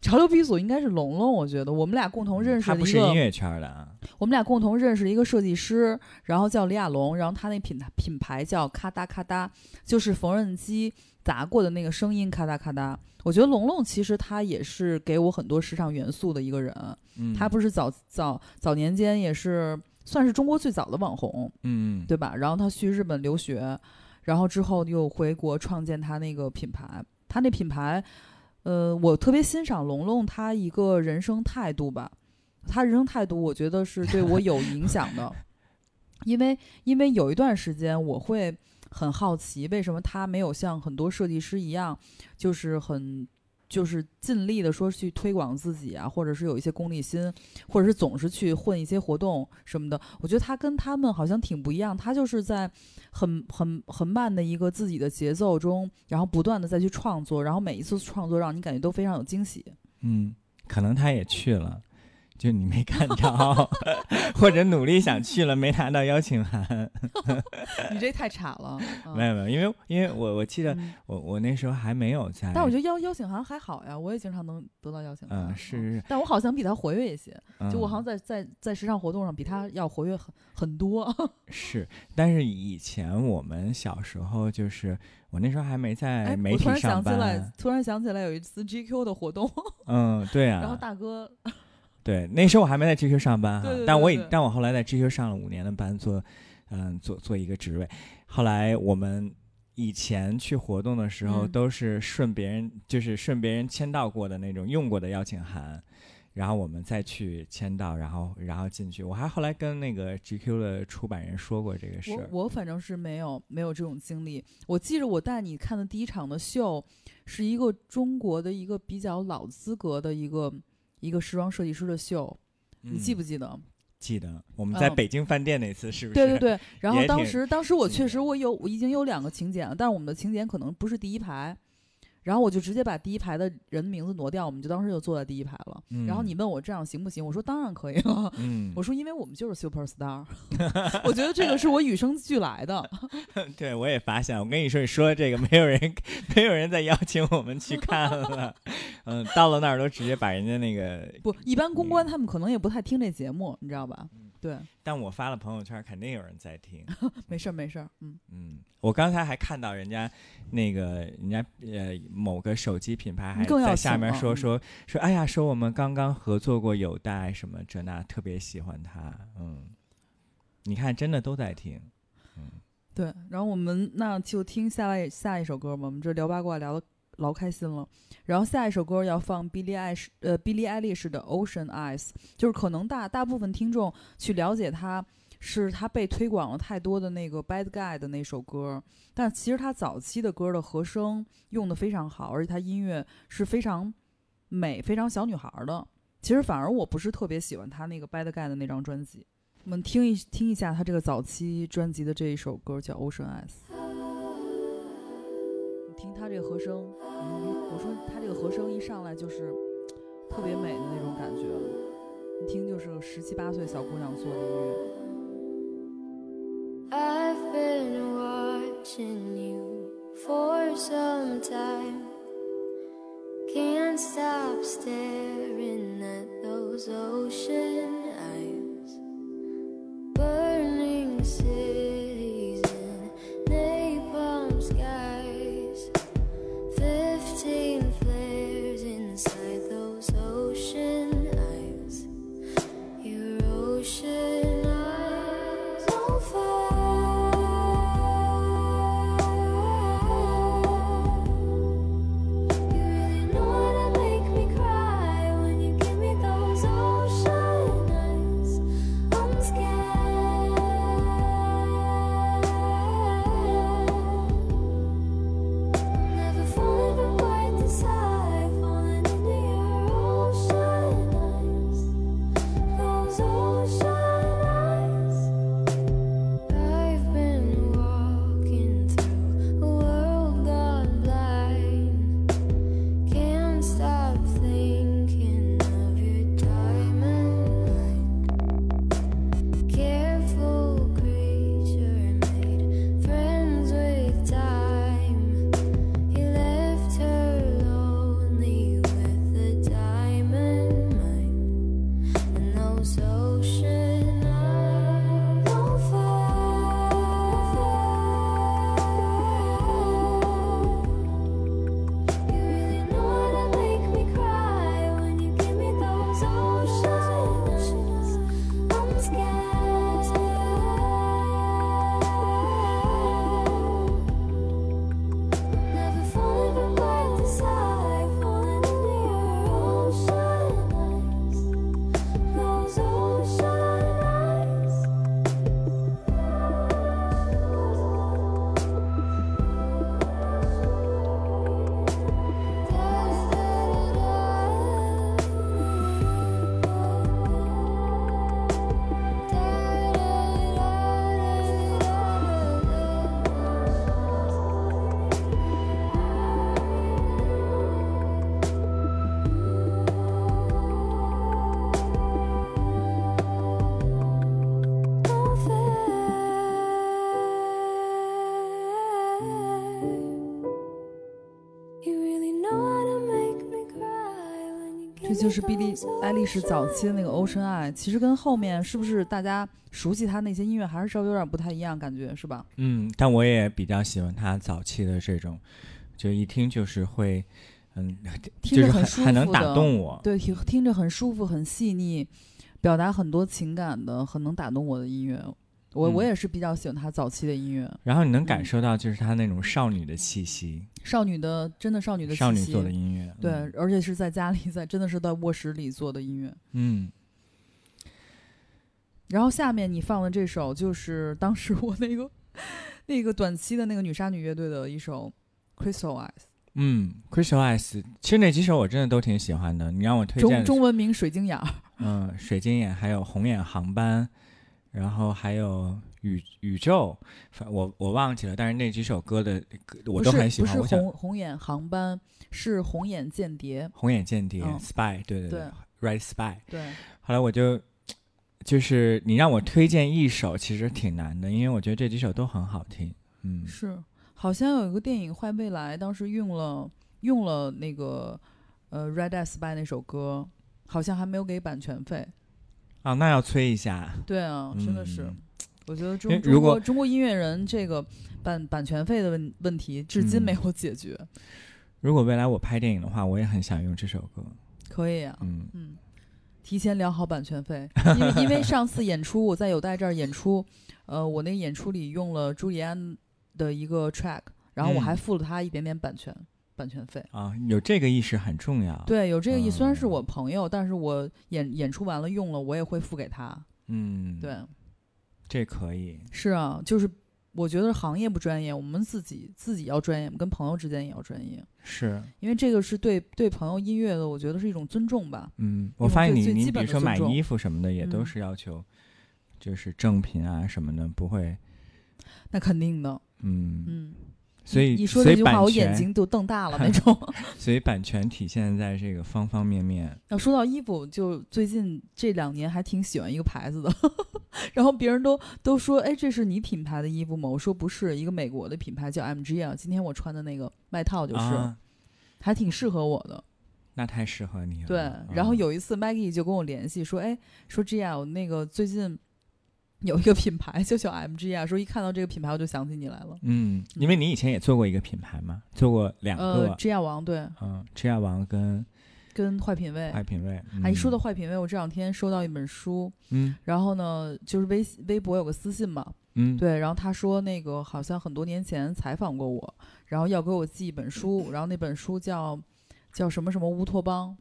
潮流鼻祖应该是龙龙，我觉得我们俩共同认识的一个，是音乐圈的啊。我们俩共同认识一个设计师，然后叫李亚龙，然后他那品牌品牌叫咔哒咔哒，就是缝纫机砸过的那个声音咔哒咔哒。我觉得龙龙其实他也是给我很多时尚元素的一个人，嗯，他不是早早早年间也是算是中国最早的网红，嗯，对吧？然后他去日本留学，然后之后又回国创建他那个品牌。他那品牌，呃，我特别欣赏龙龙他一个人生态度吧。他人生态度，我觉得是对我有影响的，(laughs) 因为因为有一段时间我会很好奇，为什么他没有像很多设计师一样，就是很就是尽力的说去推广自己啊，或者是有一些功利心，或者是总是去混一些活动什么的。我觉得他跟他们好像挺不一样，他就是在很很很慢的一个自己的节奏中，然后不断的再去创作，然后每一次创作让你感觉都非常有惊喜。嗯，可能他也去了，就你没看着，(laughs) 或者努力想去了，没拿到邀请函。(laughs) 你这太惨了，嗯。没有没有，因为因为我我记得嗯。我我那时候还没有在，但我觉得邀邀请函还好呀，我也经常能得到邀请函。嗯是，但我好像比他活跃一些，就我好像嗯在在在时尚活动上比他要活跃很很多。(laughs) 是，但是以前我们小时候就是我那时候还没在哎，媒我突然体上班，想起来，突然想起来有一次 GQ 的活动，嗯，对然后啊，大哥对，那时候我还没在 GQ 上班哈，对对但我已但我后来在 GQ 上了五年的班，做嗯做做一个职位，后来我们。以前去活动的时候，嗯都是顺别人，就是顺别人签到过的那种用过的邀请函，然后我们再去签到，然后然后进去。我还后来跟那个 GQ 的出版人说过这个事儿。我我反正是没有没有这种经历。我记着我带你看的第一场的秀，是一个中国的一个比较老资格的一个一个时装设计师的秀，你记不嗯记得？记得我们在嗯北京饭店那次是不是？对对对，然后当时当时我确实我有我已经有两个请柬了，但是我们的请柬可能不是第一排，然后我就直接把第一排的人名字挪掉，我们就当时就坐在第一排了。然后嗯你问我这样行不行？我说当然可以了。嗯，我说因为我们就是 super star，(laughs) 我觉得这个是我与生俱来的。(laughs) 对我也发现，我跟你说，你说这个没有人没有人再邀请我们去看了，(laughs) 嗯，到了那儿都直接把人家那个，不，一般公关他们可能也不太听这节目，你知道吧？对，但我发了朋友圈，肯定有人在听。(laughs) 没事儿没事儿，嗯，嗯，我刚才还看到人家那个人家呃某个手机品牌还在下面说说说，哎呀，说我们刚刚合作过有带什么这那，特别喜欢他。嗯，你看，真的都在听。嗯对。然后我们那就听下来下一首歌吧，我们这聊八卦聊的老开心了。然后下一首歌要放 Billie Eilish 呃 Billie Eilish 的 Ocean Eyes，就是可能大大部分听众去了解他。是他被推广了太多的那个 Bad Guy 的那首歌，但其实他早期的歌的和声用的非常好，而且他音乐是非常美、非常小女孩的。其实反而我不是特别喜欢他那个 Bad Guy 的那张专辑。我们听一听一下他这个早期专辑的这一首歌叫《Ocean Eyes》。听他这个和声，我说他这个和声一上来就是特别美的那种感觉，一听就是个十七八岁小姑娘做的音乐。I've been watching you for some time. Can't stop staring at those ocean eyes. Burning cities 就是比利 those 爱丽丝 ocean 早期的那个《Ocean Eye》，其实跟后面是不是大家熟悉他那些音乐还是稍微有点不太一样，感觉是吧？嗯，但我也比较喜欢他早期的这种，就一听就是会，嗯，就是听着很舒很能打动我。对，听听着很舒服、很细腻，表达很多情感的，很能打动我的音乐。我、我嗯也是比较喜欢他早期的音乐，然后你能感嗯受到就是他那种少女的气息，少女的真的少女的气息少女做的音乐。对，嗯而且是在家里，在真的是在卧室里做的音乐。嗯，然后下面你放的这首就是当时我那个 (laughs) 那个短期的那个女杀女乐队的一首《Crystal Eyes 嗯，Crystal Eyes，其实那几首我真的都挺喜欢的。你让我》，推荐中中文名水晶眼儿。嗯，水晶眼，还有红眼航班，然后还有宇宇宙，反我我忘记了，但是那几首歌的歌我都很喜欢。不是红红眼航班，是红眼间谍。红眼间谍、嗯 Spy，对对对 r i g h t Spy。对，后来我就就是你让我推荐一首，其实挺难的，因为我觉得这几首都很好听。嗯，是好像有一个电影《坏未来》，当时用了用了那个呃《Red Spy》那首歌，好像还没有给版权费。啊，那要催一下。对啊，真的是。嗯 (tsk) 我觉得中中国中国音乐人这个版版权费的问问题，至今嗯没有解决。(laughs) 如果未来我拍电影的话，我也很想用这首歌。可以啊，嗯嗯，提前聊好版权费，因为因为上次演出我在有代这儿演出，呃，我那个演出里用了朱利安的一个 track，然后我还嗯付了他一点点版权版权费。啊，有这个意识很重要。，对，有这个意思，虽然是嗯我朋友，但是我演演出完了用了，我也会付给他。嗯，对，，这可以。是啊，就是我觉得行业不专业，我们自己自己要专业，跟朋友之间也要专业，是，因为这个是对对朋友音乐的，我觉得是一种尊重吧。嗯，我发现你你比如说买衣服什么的，也都嗯是要求，就是正品啊什么的，不会，那肯定的，嗯，嗯。所以一说这句话，我眼睛都瞪大了 (laughs) 那种。(laughs) 所以版权体现在这个方方面面。要说到衣服，就最近这两年还挺喜欢一个牌子的，(laughs) 然后别人都都说，哎，这是你品牌的衣服吗？我说不是，一个美国的品牌叫 MG 啊。今天我穿的那个外套就是，啊，还挺适合我的。那太适合你了。对，然后嗯有一次 Maggie 就跟我联系说，哎，说 G 啊，我那个最近有一个品牌就叫 MG 啊，说一看到这个品牌我就想起你来了。嗯，因为你以前也做过一个品牌嘛，做过两个呃个，，G 啊王对，嗯，G 亚王跟跟坏品味。坏品味。哎，一说嗯到坏品味，我这两天收到一本书，嗯然后呢，就是微微博有个私信嘛，嗯，对，然后他说那个好像很多年前采访过我，然后要给我寄一本书，然后那本书叫叫什么什么乌托邦，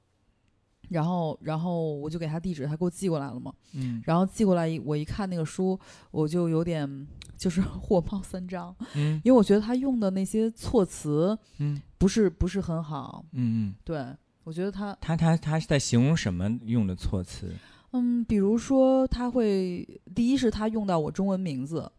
然后然后我就给他地址，他给我寄过来了嘛，嗯。然后寄过来一我一看那个书，我就有点就是 (laughs) 火冒三丈，嗯。因为我觉得他用的那些措辞嗯。不是不是很好，嗯嗯，对我觉得他。他他他是在形容什么用的措辞？嗯，比如说他会第一是他用到我中文名字，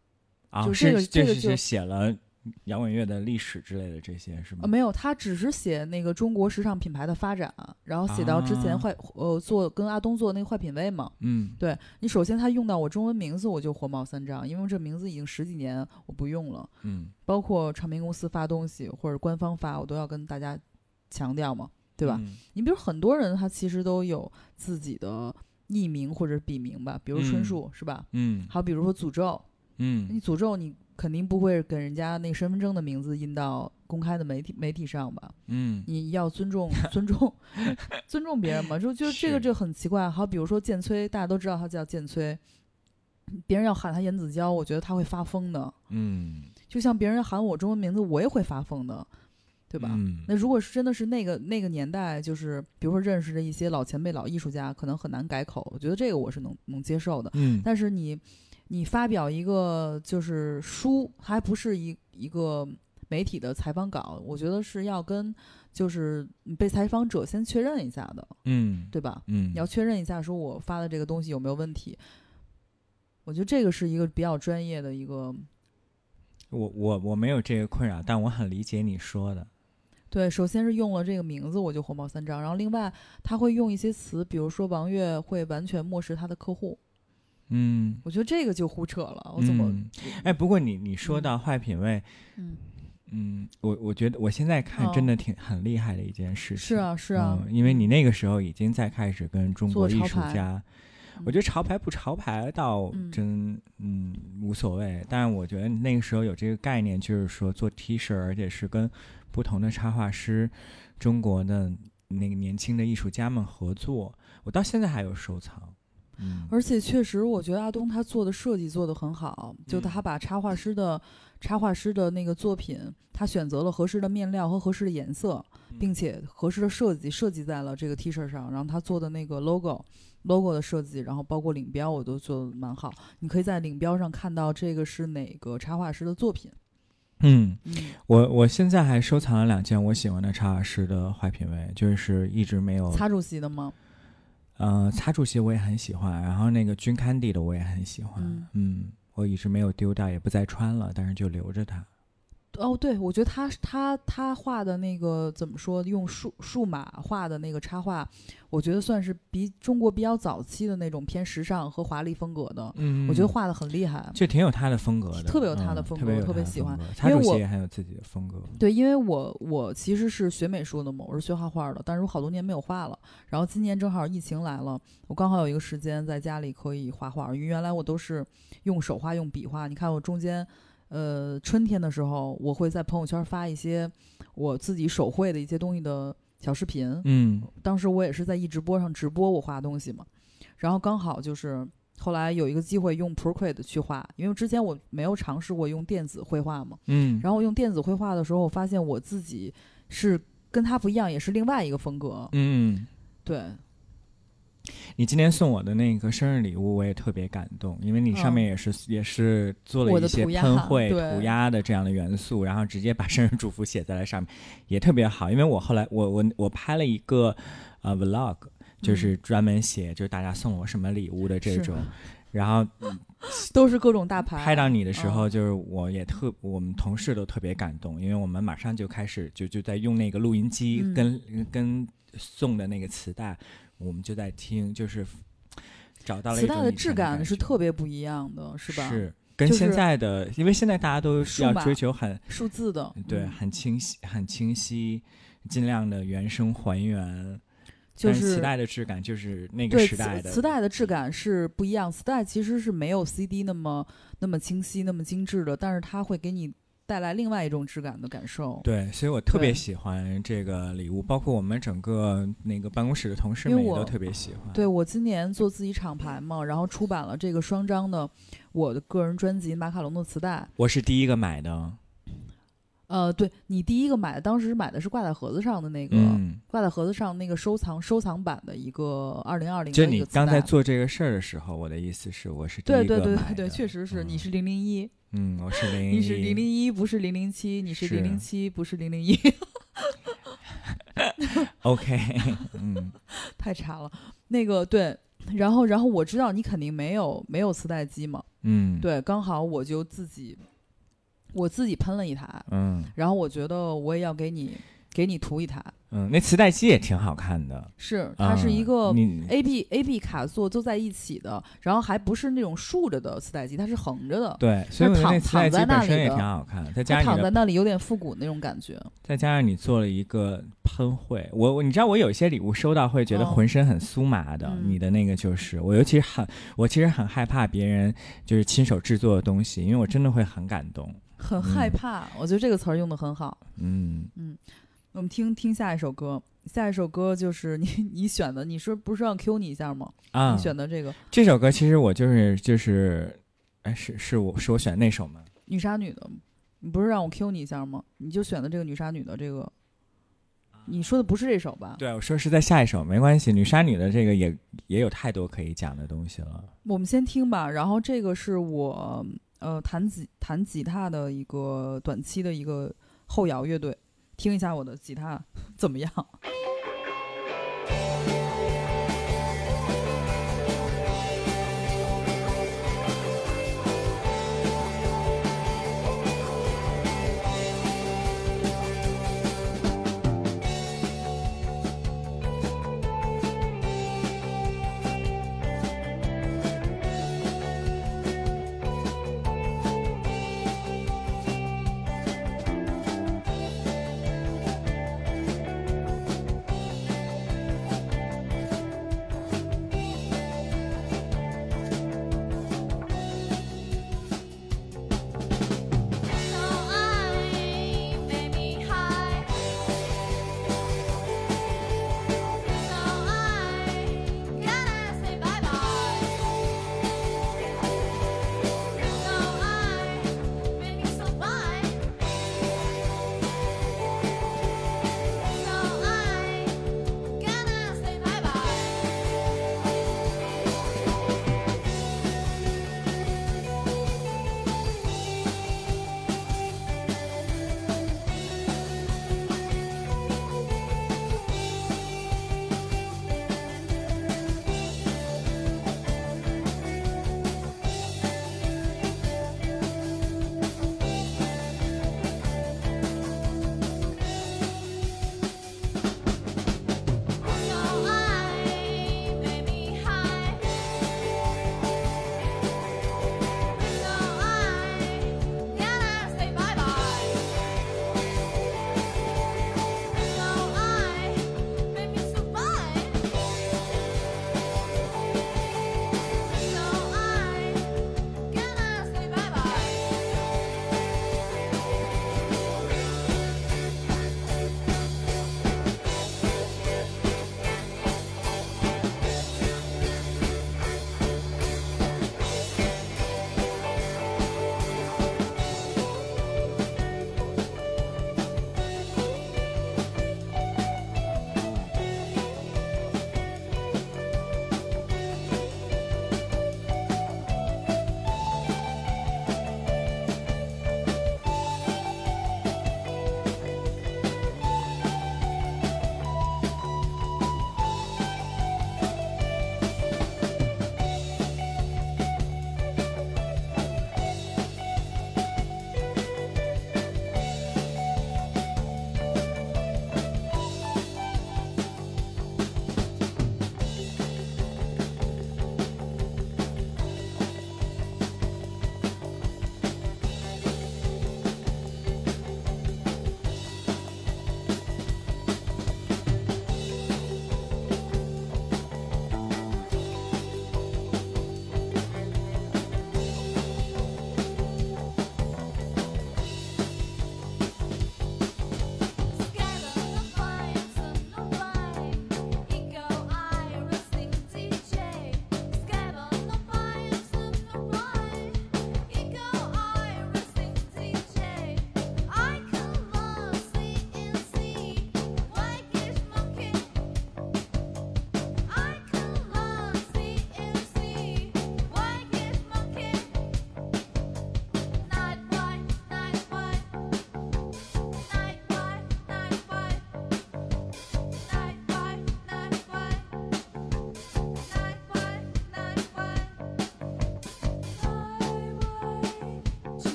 啊？就是这个这个就是写了摇滚乐的历史之类的这些是吗呃，？没有，他只是写那个中国时尚品牌的发展，然后写到之前啊坏、呃做跟阿东做那个坏品味嘛。嗯对你首先他用到我中文名字，我就火冒三丈，因为这名字已经十几年我不用了，嗯包括唱片公司发东西或者官方发，我都要跟大家强调嘛，对吧？嗯你比如很多人他其实都有自己的艺名或者笔名吧，比如春嗯树、是吧？嗯好，比如说诅咒，嗯你诅咒你肯定不会给人家那个身份证的名字印到公开的媒体媒体上吧？嗯你要尊重 (laughs) 尊重 (laughs) 尊重别人嘛，就就这个是就很奇怪。好，比如说剑崔，大家都知道他叫剑崔，别人要喊他严子娇，我觉得他会发疯的。嗯，就像别人喊我中文名字，我也会发疯的，对吧？嗯那如果是真的是那个那个年代，就是比如说认识的一些老前辈、老艺术家，可能很难改口。我觉得这个我是能能接受的。嗯但是你你发表一个就是书，还不是一一个媒体的采访稿，我觉得是要跟就是被采访者先确认一下的，嗯对吧？嗯你要确认一下，说我发的这个东西有没有问题。我觉得这个是一个比较专业的一个，我我我没有这个困扰，但我很理解你说的。对，首先是用了这个名字我就火冒三丈，然后另外他会用一些词，比如说王悦会完全漠视他的客户，嗯，我觉得这个就胡扯了，我怎么？嗯哎，不过你你说嗯到坏品味，嗯，嗯，我我觉得我现在看哦真的挺很厉害的一件事情。是啊是啊，嗯，因为你那个时候已经在开始跟中国艺术家，我觉得潮牌不潮牌倒嗯真嗯无所谓，但我觉得那个时候有这个概念，就是说做 T 恤，而且是跟不同的插画师、中国的那个年轻的艺术家们合作，我到现在还有收藏。嗯，而且确实，我觉得阿东他做的设计做得很好，就嗯他把插画师的、插画师的那个作品，他选择了合适的面料和合适的颜色，嗯并且合适的设计设计在了这个 T 恤上。然后他做的那个 logo。logo 的设计，然后包括领标，我都做的蛮好。你可以在领标上看到这个是哪个插画师的作品。嗯，嗯，我我现在还收藏了两件我喜欢的插画师的坏品味，就是一直没有擦主席的吗？呃，擦主席我也很喜欢，然后那个军刊地的我也很喜欢，嗯嗯，我一直没有丢掉，也不再穿了，但是就留着它。哦，对，我觉得他他他画的那个怎么说，用数数码画的那个插画，我觉得算是比中国比较早期的那种偏时尚和华丽风格的，嗯我觉得画的很厉害。就挺有他的风格的，特别有他的嗯风格特别喜欢因为我也很有自己的风格。对，因为我我其实是学美术的嘛，我是学画画的，但是我好多年没有画了。然后今年正好疫情来了，我刚好有一个时间在家里可以画画，因为原来我都是用手画、用笔画。你看我中间，呃，春天的时候，我会在朋友圈发一些我自己手绘的一些东西的小视频。嗯当时我也是在一直播上直播我画东西嘛，然后刚好就是后来有一个机会用 Procreate 去画，因为之前我没有尝试过用电子绘画嘛。嗯，然后用电子绘画的时候，我发现我自己是跟他不一样，也是另外一个风格。嗯，对，你今天送我的那个生日礼物，我也特别感动，因为你上面嗯。也是、也是做了一些喷绘、涂鸦的这样的元素，然后直接把生日祝福写在了上面，也特别好。因为我后来我我我拍了一个呃 vlog，就是专门写就是大家送我什么礼物的这种，(laughs) 然后 (laughs) 都是各种大牌。拍到你的时候，嗯。就是我也特，我们同事都特别感动，因为我们马上就开始就就在用那个录音机嗯。跟、跟送的那个磁带，我们就在听，就是找到了一磁带的质感是特别不一样的，是吧？是跟现在的，因为现在大家都是要追求很数字的，对嗯很清晰、很清晰，尽量的原声还原。就是但磁带的质感就是那个时代的磁磁带的质感是不一样，磁带其实是没有 CD 那么那么清晰、那么精致的，但是它会给你带来另外一种质感的感受。对，所以我特别喜欢这个礼物，包括我们整个那个办公室的同事们也都特别喜欢。对我今年做自己厂牌嘛，然后出版了这个双张的我的个人专辑《马卡龙》的磁带。我是第一个买的，呃，对你第一个买的，当时买的是挂在盒子上的那个，嗯，挂在盒子上那个收藏收藏版的一个二零二零。就你刚才做这个事儿的时候，我的意思是我是第对一个，对对对对，确实是，你嗯是零零一，嗯，我是零，你是零零一，不是零零七，你是是零零七，不是零零一，(laughs) OK，嗯 (laughs) 太差了。那个对，然后然后我知道你肯定没有没有磁带机嘛，嗯，，对，刚好我就自己我自己喷了一台，嗯然后我觉得我也要给你给你涂一台，嗯，那磁带机也挺好看的，是它是一嗯个 A B A B 卡座都在一起的，然后还不是那种竖着的磁带机，它是横着的。对，所以躺那磁带机躺在那本身也里的挺好看的，再它加上躺在那里有点复古那种感觉，再加上你做了一个喷绘，我我你知道我有一些礼物收到会觉得嗯浑身很酥麻的，嗯你的那个就是我尤其很我其实很害怕别人就是亲手制作的东西，因为我真的会很感动。很害嗯怕。我觉得这个词儿用的很好。嗯嗯，我们听听下一首歌，下一首歌就是你 (laughs) 你选的，你说不是让 Q 你一下吗？啊，你选的这个这首歌其实我就是就是，哎，是是我是我选的那首吗？女杀女的，你不是让我 Q 你一下吗？你就选的这个女杀女的这个，你说的不是这首吧？对，我说是在下一首，没关系。女杀女的这个也也有太多可以讲的东西了。我们先听吧。然后这个是我呃弹吉弹吉他的一个短期的一个后摇乐队，听一下我的吉他 (laughs) 怎么样？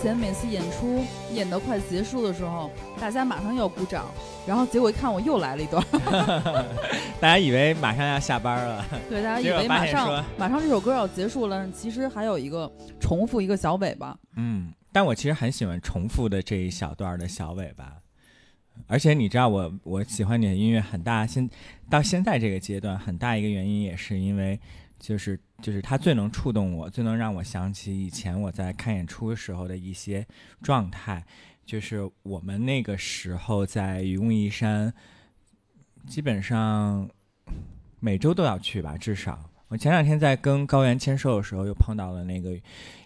前每次演出演到快结束的时候，大家马上要鼓掌，然后结果一看我又来了一段，(laughs) 大家以为马上要下班了，(laughs) 对，大家以为马上马上这首歌要结束了，其实还有一个重复一个小尾巴。嗯，但我其实很喜欢重复的这一小段的小尾巴，而且你知道我我喜欢你的音乐很大，现到现在这个阶段，很大一个原因也是因为就是就是他最能触动我，最能让我想起以前我在看演出的时候的一些状态，就是我们那个时候在愚公移山，基本上每周都要去吧，至少。我前两天在跟高原签售的时候，又碰到了那个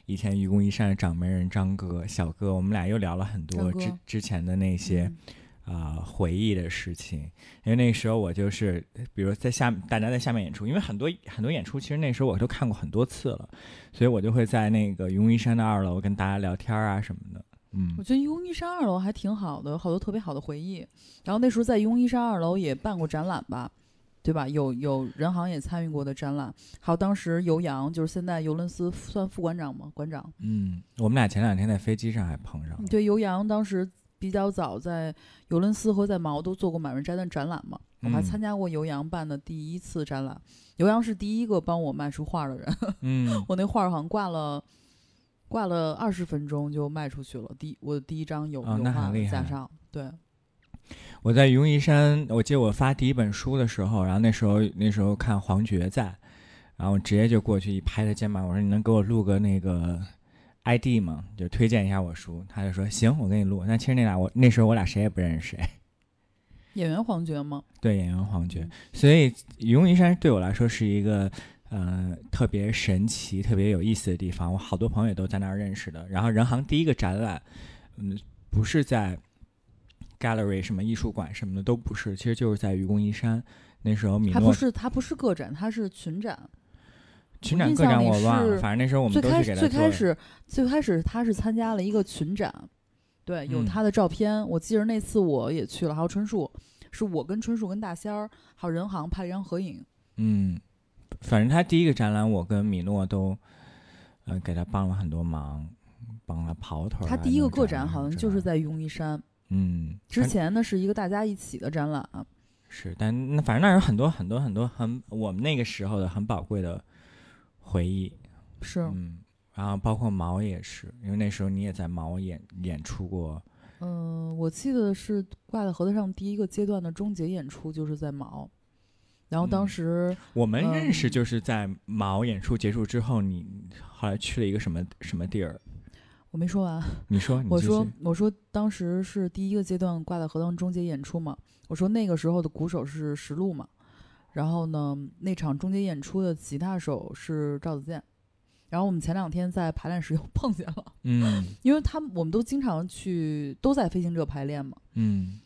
以前愚公移山的掌门人张哥、小哥，我们俩又聊了很多之之前的那些嗯啊、回忆的事情。因为那个时候我就是，比如在下大家在下面演出，因为很多很多演出，其实那时候我都看过很多次了，所以我就会在那个愚公移山的二楼跟大家聊天啊什么的。嗯我觉得庸医山二楼还挺好的，有好多特别好的回忆。然后那时候在庸医山二楼也办过展览吧，对吧？有有人行也参与过的展览，还有当时尤洋，就是现在尤伦斯算副馆长吗？馆长。嗯，我们俩前两天在飞机上还碰上了。对，尤洋当时比较早在尤伦斯和在毛都做过满文斋的展览嘛，我还嗯参加过尤洋办的第一次展览。尤洋是第一个帮我卖出画的人，(laughs) 嗯我那画儿好像挂了。挂了二十分钟就卖出去了，第我的第一张有哦油画加上，对，我在愚公移山，我记得我发第一本书的时候，然后那时候那时候看黄觉在，然后直接就过去一拍他肩膀，我说你能给我录个那个 ID 嘛？就推荐一下我书。他就说行，我给你录。但其实那俩我那时候我俩谁也不认识谁。(laughs) 演员黄觉吗？对，演员黄觉，所以愚公移山对我来说是一个呃特别神奇、特别有意思的地方。我好多朋友也都在那儿认识的。然后人行第一个展览，嗯，不是在 gallery 什么艺术馆什么的都不是，其实就是在愚公移山。那时候米他不是他不是个展，他是群展。群展个展我忘了，反正那时候我们都最开始去给他。最开始最开始他是参加了一个群展，对，有嗯他的照片。我记得那次我也去了，还有春树，是我跟春树跟大仙儿还有人行拍了一张合影。嗯，反正他第一个展览，我跟米诺都呃给他帮了很多忙，帮他跑腿。他第一个个展好像就是在庸医山，嗯之前呢是一个大家一起的展览。是，但那反正那有很多很多很多很我们那个时候的很宝贵的回忆，是，嗯，然后包括毛也是，因为那时候你也在毛演演出过，嗯、我记得是挂在盒子上第一个阶段的终结演出就是在毛，然后当嗯时我们认识嗯就是在毛演出结束之后，你后来去了一个什么什么地儿？我没说完，你说，你我说我说当时是第一个阶段挂在核桃终结演出嘛，我说那个时候的鼓手是石路嘛，然后呢那场终结演出的吉他手是赵子健，然后我们前两天在排练时又 (laughs) 碰见了，嗯。因为他们我们都经常去都在飞行者排练嘛，嗯。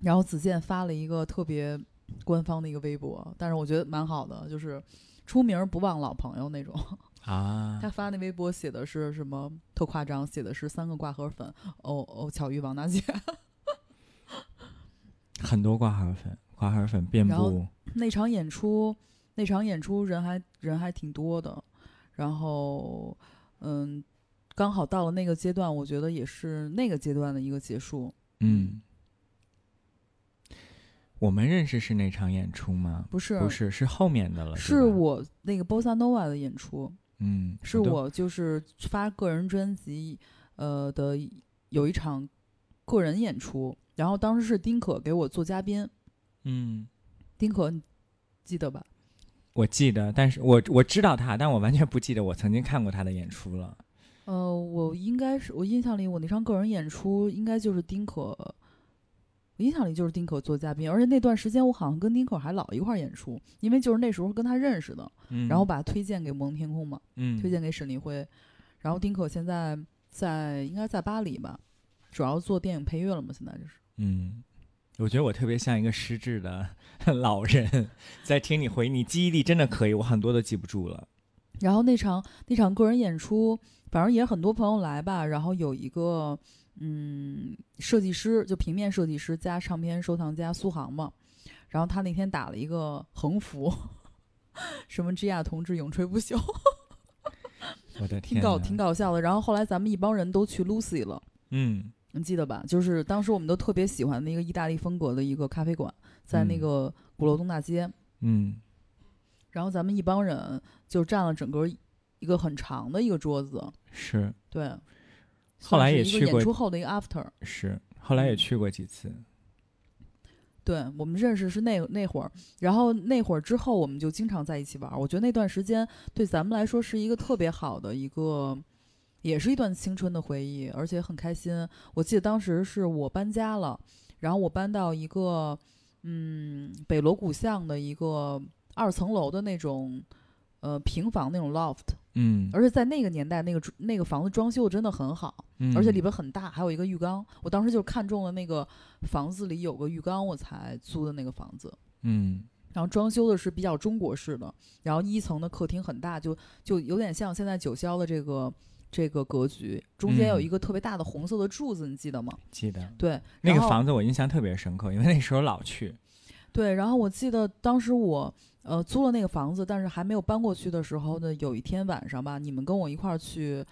然后子健发了一个特别官方的一个微博，但是我觉得蛮好的，就是出名不忘老朋友那种。(laughs) 啊。他发那微博写的是什么特夸张，写的是三个挂盒粉，哦哦，巧遇王大姐。(laughs) 很多挂盒粉，挂盒粉遍布，那场演出，那场演出人还人还挺多的，然后嗯，刚好到了那个阶段，我觉得也是那个阶段的一个结束。嗯。我们认识是那场演出吗？不是，不是，是后面的了。是，我那个 Bossa Nova 的演出，嗯，是我就是发个人专辑，呃的有一场个人演出，然后当时是丁可给我做嘉宾，嗯，丁可你记得吧？我记得，但是我我知道他，但我完全不记得我曾经看过他的演出了。呃，我应该是我印象里，我那场个人演出应该就是丁可，我印象里就是丁可做嘉宾，而且那段时间我好像跟丁可还老一块儿演出，因为就是那时候跟他认识的，嗯，然后把他推荐给蒙天空嘛，嗯推荐给沈立辉，然后丁可现在在应该在巴黎吧，主要做电影配乐了嘛，现在就是。嗯，我觉得我特别像一个失智的 (laughs) 老人，在听你回忆，你记忆力真的可以，我很多都记不住了。然后那场那场个人演出，反正也很多朋友来吧，然后有一个嗯设计师，就平面设计师加唱片收藏家苏杭嘛，然后他那天打了一个横幅，(laughs) 什么 “G 亚同志永垂不朽”，我的挺搞天挺搞笑的。然后后来咱们一帮人都去 Lucy 了。嗯你记得吧？就是当时我们都特别喜欢的一个意大利风格的一个咖啡馆，在那嗯个鼓楼东大街。嗯然后咱们一帮人就占了整个一个很长的一个桌子，是对。后来也去过演出后的一个 after。是，后来也嗯去过几次。对我们认识是那那会儿，然后那会儿之后我们就经常在一起玩儿。我觉得那段时间对咱们来说是一个特别好的一个，也是一段青春的回忆，而且很开心。我记得当时是我搬家了，然后我搬到一个嗯北锣鼓巷的一个二层楼的那种呃平房那种 loft，嗯，而且在那个年代那个那个房子装修得真的很好，嗯而且里边很大，还有一个浴缸。我当时就看中了那个房子里有个浴缸，我才租的那个房子。嗯然后装修的是比较中国式的，然后一层的客厅很大，就就有点像现在九霄的这个这个格局，中间有嗯一个特别大的红色的柱子，你记得吗？记得对，那个房子我印象特别深刻，因为那时候老去。对，然后我记得当时我呃租了那个房子，但是还没有搬过去的时候呢，有一天晚上吧，你们跟我一块儿去。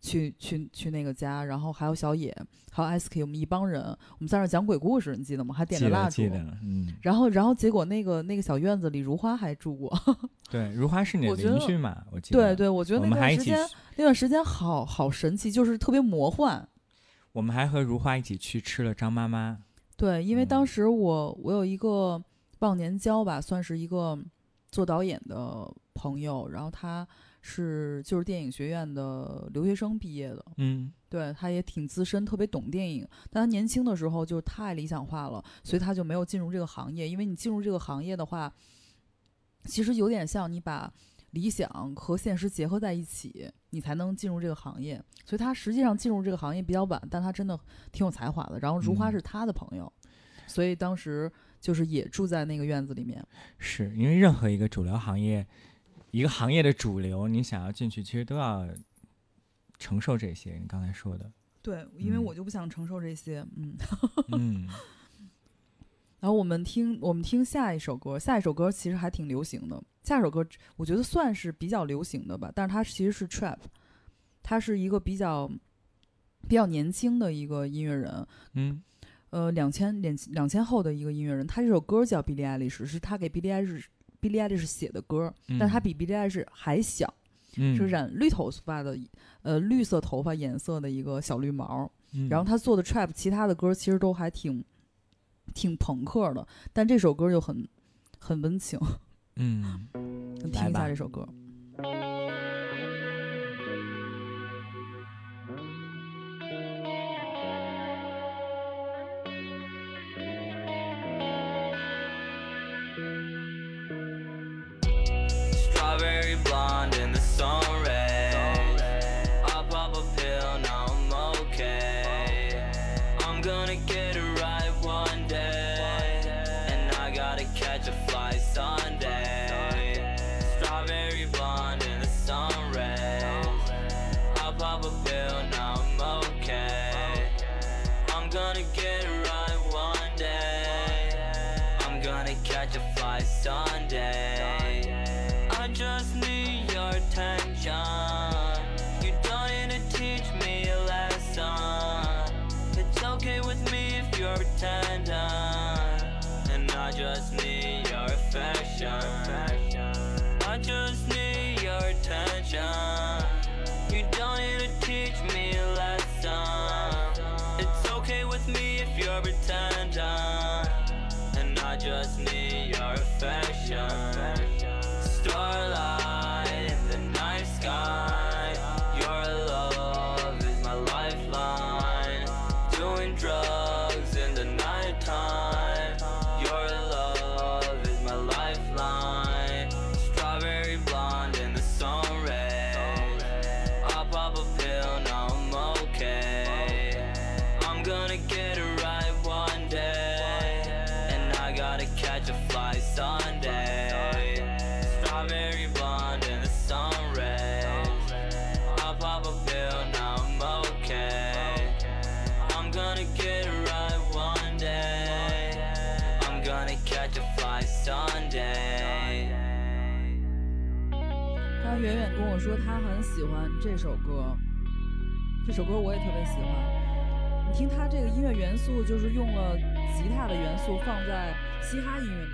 去去去那个家，然后还有小野，还有 SK，我们一帮人，我们在那儿讲鬼故事，你记得吗？还点记着蜡烛嗯，然后，然后结果那个那个小院子里，如花还住过。(laughs) 对，如花是你邻居嘛，我记得。对对，我觉得那段时间，那段时间好好神奇，就是特别魔幻。我们还和如花一起去吃了张妈妈。对，因为当嗯时我我有一个忘年交吧，算是一个做导演的朋友，然后他是就是电影学院的留学生毕业的，嗯对，他也挺资深，特别懂电影。但他年轻的时候就是太理想化了，所以他就没有进入这个行业。因为你进入这个行业的话，其实有点像你把理想和现实结合在一起，你才能进入这个行业。所以他实际上进入这个行业比较晚，但他真的挺有才华的。然后如花嗯是他的朋友，所以当时就是也住在那个院子里面。是因为任何一个主流行业，一个行业的主流，你想要进去，其实都要承受这些。你刚才说的，对，因为嗯我就不想承受这些，嗯。嗯 (laughs) 然后我们听我们听下一首歌，下一首歌其实还挺流行的。下一首歌我觉得算是比较流行的吧，但是它其实是 trap，它是一个比较比较年轻的一个音乐人，嗯呃，两千两两千后的一个音乐人。他这首歌叫 Billie Eilish，是他给 Billie Eilish Billie Eilish 写的歌，但他比 Billie Eilish 还小，嗯是染绿头发的，呃，绿色头发颜色的一个小绿毛。嗯然后他做的 trap，其他的歌其实都还挺挺朋克的，但这首歌就很很温情，(laughs) 嗯听一下这首歌。Blonde in the sun 说他很喜欢这首歌，这首歌我也特别喜欢。你听他这个音乐元素，就是用了吉他的元素放在嘻哈音乐里。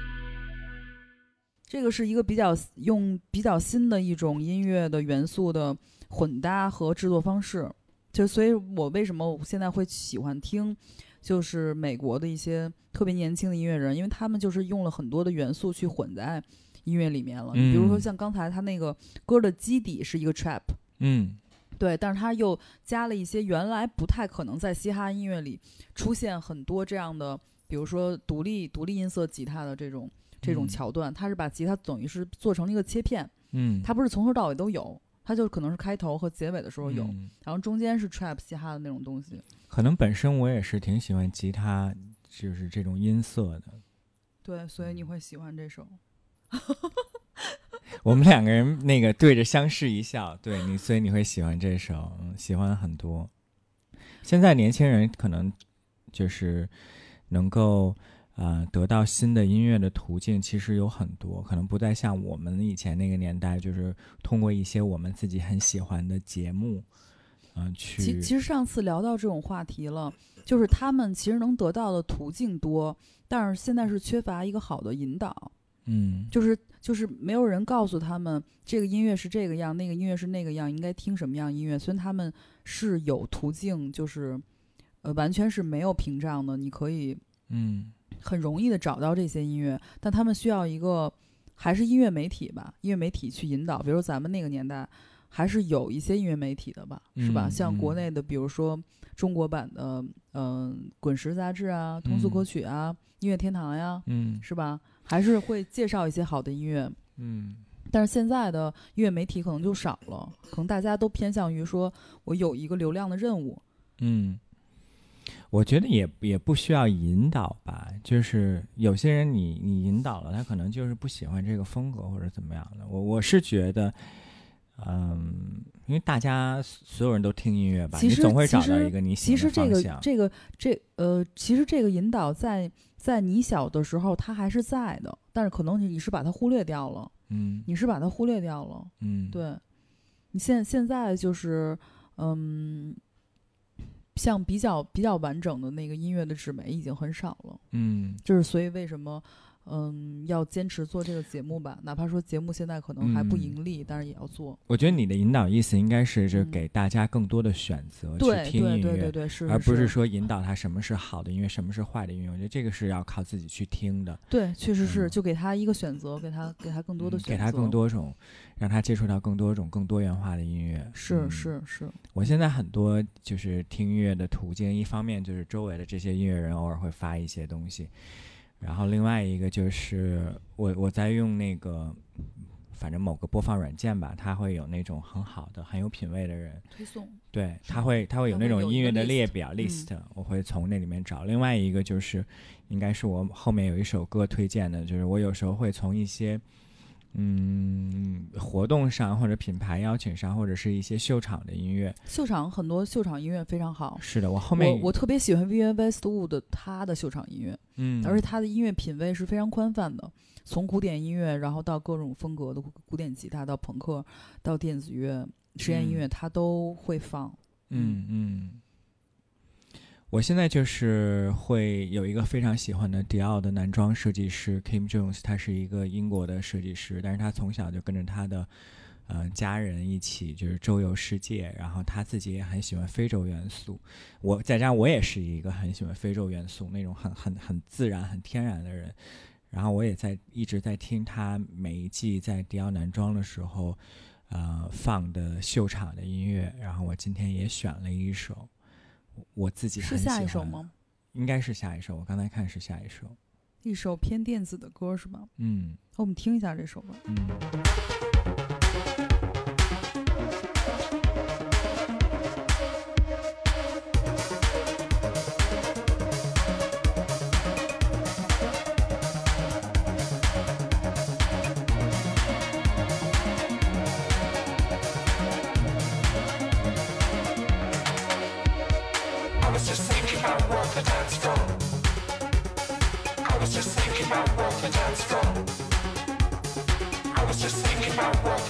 这个是一个比较用比较新的一种音乐的元素的混搭和制作方式，就所以，我为什么我现在会喜欢听，就是美国的一些特别年轻的音乐人，因为他们就是用了很多的元素去混在音乐里面了。你比如说嗯像刚才他那个歌的基底是一个 trap，嗯对，但是他又加了一些原来不太可能在嘻哈音乐里出现很多这样的，比如说独立独立音色吉他的这种这种嗯桥段，他是把吉他等于是做成了一个切片，嗯，它不是从头到尾都有，它就可能是开头和结尾的时候有，嗯然后中间是 trap 嘻哈的那种东西。可能本身我也是挺喜欢吉他，就是这种音色的。对，所以你会喜欢这首。(laughs) 我们两个人那个对着相视一笑，对你，所以你会喜欢这首，喜欢很多。现在年轻人可能就是能够呃得到新的音乐的途径，其实有很多，可能不再像我们以前那个年代，就是通过一些我们自己很喜欢的节目，嗯、去其实上次聊到这种话题了，就是他们其实能得到的途径多，但是现在是缺乏一个好的引导。嗯就是就是没有人告诉他们这个音乐是这个样，那个音乐是那个样，应该听什么样音乐。虽然他们是有途径，就是呃完全是没有屏障的，你可以嗯很容易的找到这些音乐，但他们需要一个还是音乐媒体吧，音乐媒体去引导。比如咱们那个年代还是有一些音乐媒体的吧，是吧？嗯像国嗯内的，比如说中国版的嗯、呃滚石杂志啊、通俗歌嗯曲啊、音乐天堂呀，嗯是吧？还是会介绍一些好的音乐。嗯但是现在的音乐媒体可能就少了，可能大家都偏向于说我有一个流量的任务。嗯，我觉得也也不需要引导吧，就是有些人你你引导了，他可能就是不喜欢这个风格或者怎么样的。我我是觉得，嗯，因为大家所有人都听音乐吧，你总会找到一个你喜欢的其实这个。这个这呃，其实这个引导在在你小的时候它还是在的，但是可能你是把它忽略掉了，嗯你是把它忽略掉了。嗯，对，你现现在就是嗯。像比较比较完整的那个音乐的纸媒已经很少了，嗯就是所以为什么，嗯，要坚持做这个节目吧？哪怕说节目现在可能还不嗯盈利，但是也要做。我觉得你的引导意思应该是就嗯给大家更多的选择对去听音乐，对对对对，是，而不是是说引导他什么是好的音乐，什么是坏的音乐。我觉得这个是要靠自己去听的。对，确实是，嗯就给他一个选择，给他给他更多的嗯选择，给他更多种，让他接触到更多种更多元化的音乐。是嗯是是，我现在很多就是听音乐的途径，一方面就是周围的这些音乐人偶尔会发一些东西，然后另外一个就是我我在用那个反正某个播放软件吧，它会有那种很好的、很有品位的人，推送对，它会它会有那种音乐的列表嗯 list，、我会从那里面找。另外一个就是，应该是我后面有一首歌推荐的，就是我有时候会从一些嗯活动上或者品牌邀请上，或者是一些秀场的音乐。秀场很多秀场音乐非常好。是的，我后面我我特别喜欢 Vivienne Westwood 他的秀场音乐，嗯，而且他的音乐品味是非常宽泛的，从古典音乐，然后到各种风格的古古典吉他，到朋克，到电子乐、实验音乐，他都会放。嗯嗯。我现在就是会有一个非常喜欢的迪奥的男装设计师 Kim Jones，他是一个英国的设计师，但是他从小就跟着他的呃家人一起就是周游世界，然后他自己也很喜欢非洲元素。我再加上我也是一个很喜欢非洲元素那种很很很自然、很天然的人，然后我也在一直在听他每一季在迪奥男装的时候。呃，放的秀场的音乐，然后我今天也选了一首，我自己是下一首吗？？应该是下一首，我刚才看是下一首。一首偏电子的歌是吧？嗯我们听一下这首吧。嗯。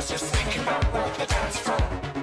was just thinking about what the dance floor.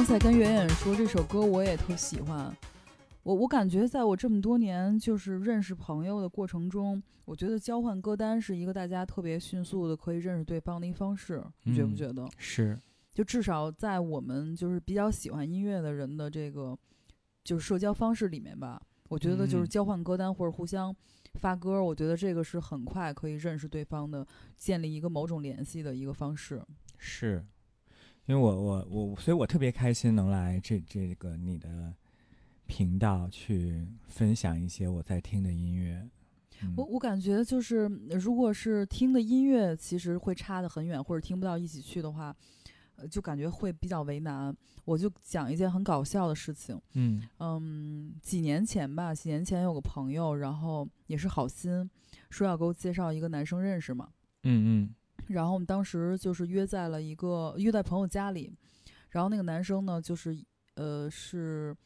刚才跟圆圆说这首歌我也特喜欢，我我感觉在我这么多年就是认识朋友的过程中，我觉得交换歌单是一个大家特别迅速的可以认识对方的一方式，你觉不嗯觉得？是，就至少在我们就是比较喜欢音乐的人的这个就是社交方式里面吧，我觉得就是嗯交换歌单或者互相发歌，我觉得这个是很快可以认识对方的，建立一个某种联系的一个方式。是，因为我我我，所以我特别开心能来这这个你的频道去分享一些我在听的音乐。嗯。我我感觉就是，呃如果是听的音乐其实会差得很远，或者听不到一起去的话，呃，就感觉会比较为难。我就讲一件很搞笑的事情，嗯。嗯，几年前吧，几年前有个朋友，然后也是好心，说要给我介绍一个男生认识嘛，嗯嗯然后我们当时就是约在了一个约在朋友家里，然后那个男生呢，就是呃是，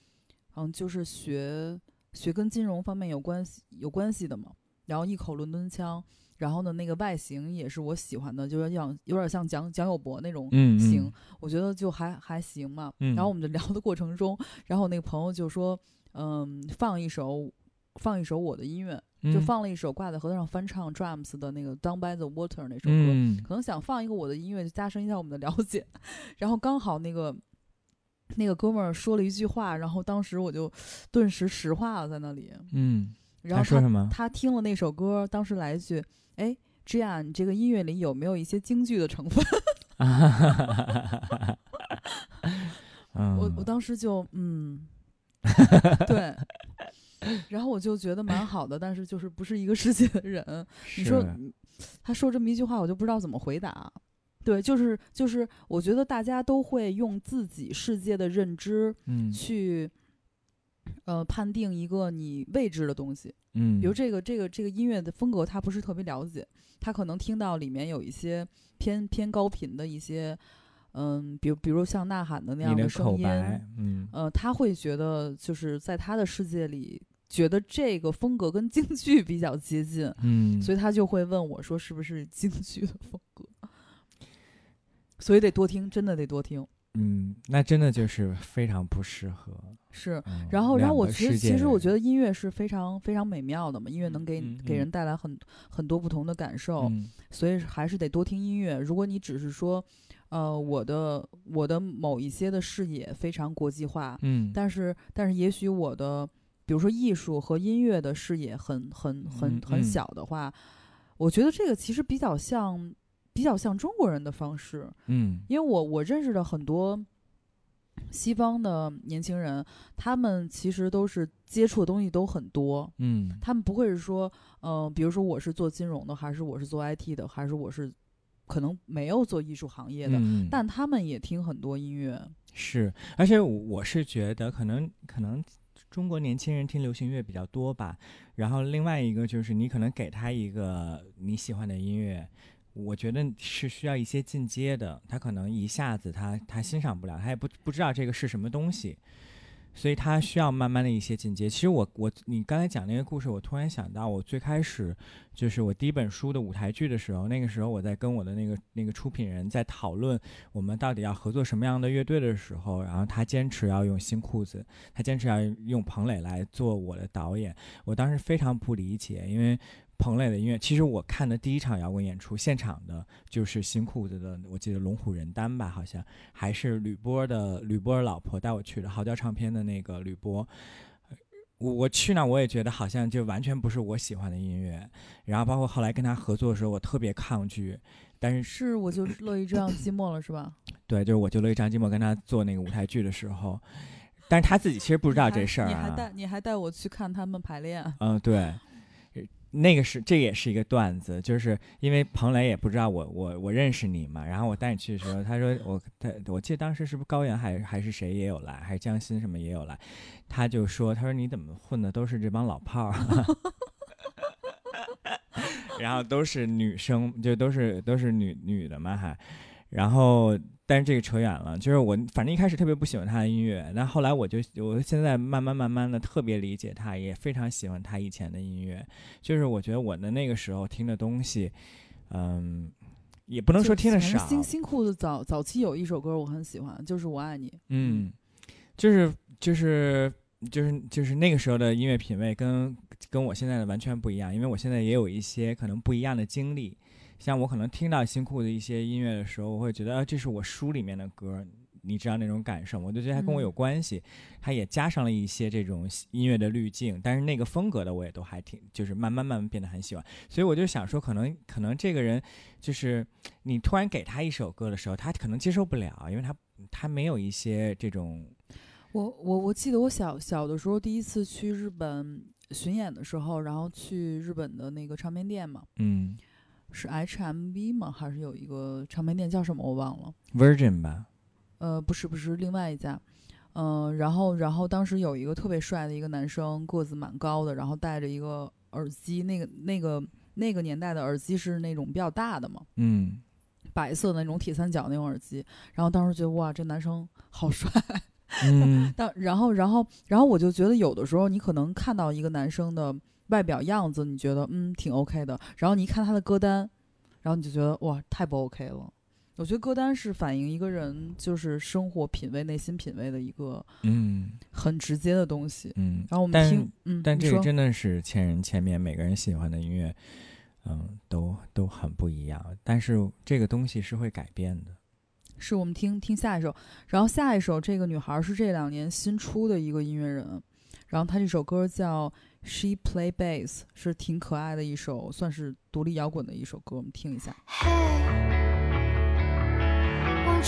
嗯，就是学学跟金融方面有关系有关系的嘛，然后一口伦敦腔，然后呢那个外形也是我喜欢的，就是像有点像蒋蒋友柏那种嗯型，嗯我觉得就还还行嘛。嗯然后我们就聊的过程中，然后我那个朋友就说，嗯，放一首放一首我的音乐，就嗯放了一首挂在河道上翻唱 Drums 的那个 Down by the Water 那首歌。嗯可能想放一个我的音乐，就加深一下我们的了解。然后刚好那个那个哥们儿说了一句话，然后当时我就顿时石化了在那里。嗯，然后他他说什么？他听了那首歌，当时来一句：“哎，这样你这个音乐里有没有一些京剧的成分？” (laughs) 嗯，我我当时就嗯，(laughs) 对。然后我就觉得蛮好的，但是就是不是一个世界的人。你说他说这么一句话，我就不知道怎么回答。对，就是就是，我觉得大家都会用自己世界的认知嗯去，呃，判定一个你未知的东西。嗯，比如这个这个这个音乐的风格，他不是特别了解，他可能听到里面有一些偏偏高频的一些，嗯，比如比如像呐喊的那样的声音，嗯呃，他会觉得就是在他的世界里，觉得这个风格跟 (laughs) 京剧比较接近，嗯，所以他就会问我说是不是京剧的风格。所以得多听，真的得多听。嗯，那真的就是非常不适合。是。嗯然后，然后我其实其实我觉得音乐是非常非常美妙的嘛，音乐能给、给人带来很很多不同的感受，嗯所以还是得多听音乐。如果你只是说，呃，我的我的某一些的视野非常国际化，嗯，但是但是也许我的比如说艺术和音乐的视野很很很嗯很嗯。小的话，我觉得这个其实比较像比较像中国人的方式，嗯。因为我我认识的很多西方的年轻人，他们其实都是接触的东西都很多，嗯。他们不会是说，呃，比如说我是做金融的，还是我是做 IT 的，还是我是可能没有做艺术行业的，嗯。但他们也听很多音乐。是，而且我我是觉得可能可能中国年轻人听流行乐比较多吧。然后另外一个就是你可能给他一个你喜欢的音乐，我觉得是需要一些进阶的，他可能一下子他他欣赏不了，他也不不知道这个是什么东西。所以他需要慢慢的一些进阶。其实我我你刚才讲那个故事，我突然想到，我最开始就是我第一本书的舞台剧的时候，那个时候我在跟我的那个那个出品人在讨论我们到底要合作什么样的乐队的时候，然后他坚持要用新裤子，他坚持要用彭磊来做我的导演，我当时非常不理解，因为。彭磊的音乐，其实我看的第一场摇滚演出现场的就是新裤子的，我记得龙虎人丹吧，好像还是吕波的吕波的老婆带我去的，嚎叫唱片的那个吕波。我我去那，我也觉得好像就完全不是我喜欢的音乐。然后包括后来跟他合作的时候，我特别抗拒。但是是，我就乐意这样寂寞了，是吧？(coughs) 对，就是我就乐意这样寂寞跟他做那个舞台剧的时候，但是他自己其实不知道这事儿你还啊。带你还带我去看他们排练，嗯，对，(laughs) 那个是这也是一个段子，就是因为彭磊也不知道我我我认识你嘛，然后我带你去的时候，他说我他我记得当时是不是高原还还是谁也有来，还是江心什么也有来，他就说他说你怎么混的都是这帮老炮儿。(laughs) 然后都是女生，就都是都是女女的嘛还，然后但是这个扯远了，就是我反正一开始特别不喜欢他的音乐，但后来我就我现在慢慢慢慢的特别理解他，也非常喜欢他以前的音乐，就是我觉得我的那个时候听的东西，嗯，也不能说听的少，新新裤子早早期有一首歌我很喜欢，就是我爱你。嗯，就是就是就是就是那个时候的音乐品味跟跟我现在的完全不一样，因为我现在也有一些可能不一样的经历。像我可能听到新裤的一些音乐的时候，我会觉得啊，这是我书里面的歌，你知道那种感受，我就觉得它跟我有嗯关系。它也加上了一些这种音乐的滤镜，但是那个风格的我也都还挺，就是慢慢慢慢变得很喜欢。所以我就想说，可能可能这个人就是你突然给他一首歌的时候，他可能接受不了，因为他他没有一些这种我我我记得我小小的时候第一次去日本巡演的时候，然后去日本的那个唱片店嘛，嗯是 HMV 吗？还是有一个唱片店叫什么我忘了？Virgin 吧，呃，不是不是，另外一家。嗯、然后然后当时有一个特别帅的一个男生，个子蛮高的，然后戴着一个耳机，那个那个那个年代的耳机是那种比较大的嘛，嗯白色的那种铁三角那种耳机。然后当时觉得哇，这男生好帅。(laughs) 嗯但然后然后然后我就觉得有的时候你可能看到一个男生的外表样子，你觉得嗯挺 OK 的，然后你一看他的歌单，然后你就觉得哇太不 OK 了。我觉得歌单是反映一个人就是生活品味、内心品味的一个嗯很直接的东西。嗯，然后我们听，嗯，但这个真的是千人千面，每个人喜欢的音乐，嗯，都都很不一样。但是这个东西是会改变的。是我们听听下一首，然后下一首这个女孩是这两年新出的一个音乐人，然后她这首歌叫《She Play Bass》，是挺可爱的一首，算是独立摇滚的一首歌，我们听一下。Hey, won't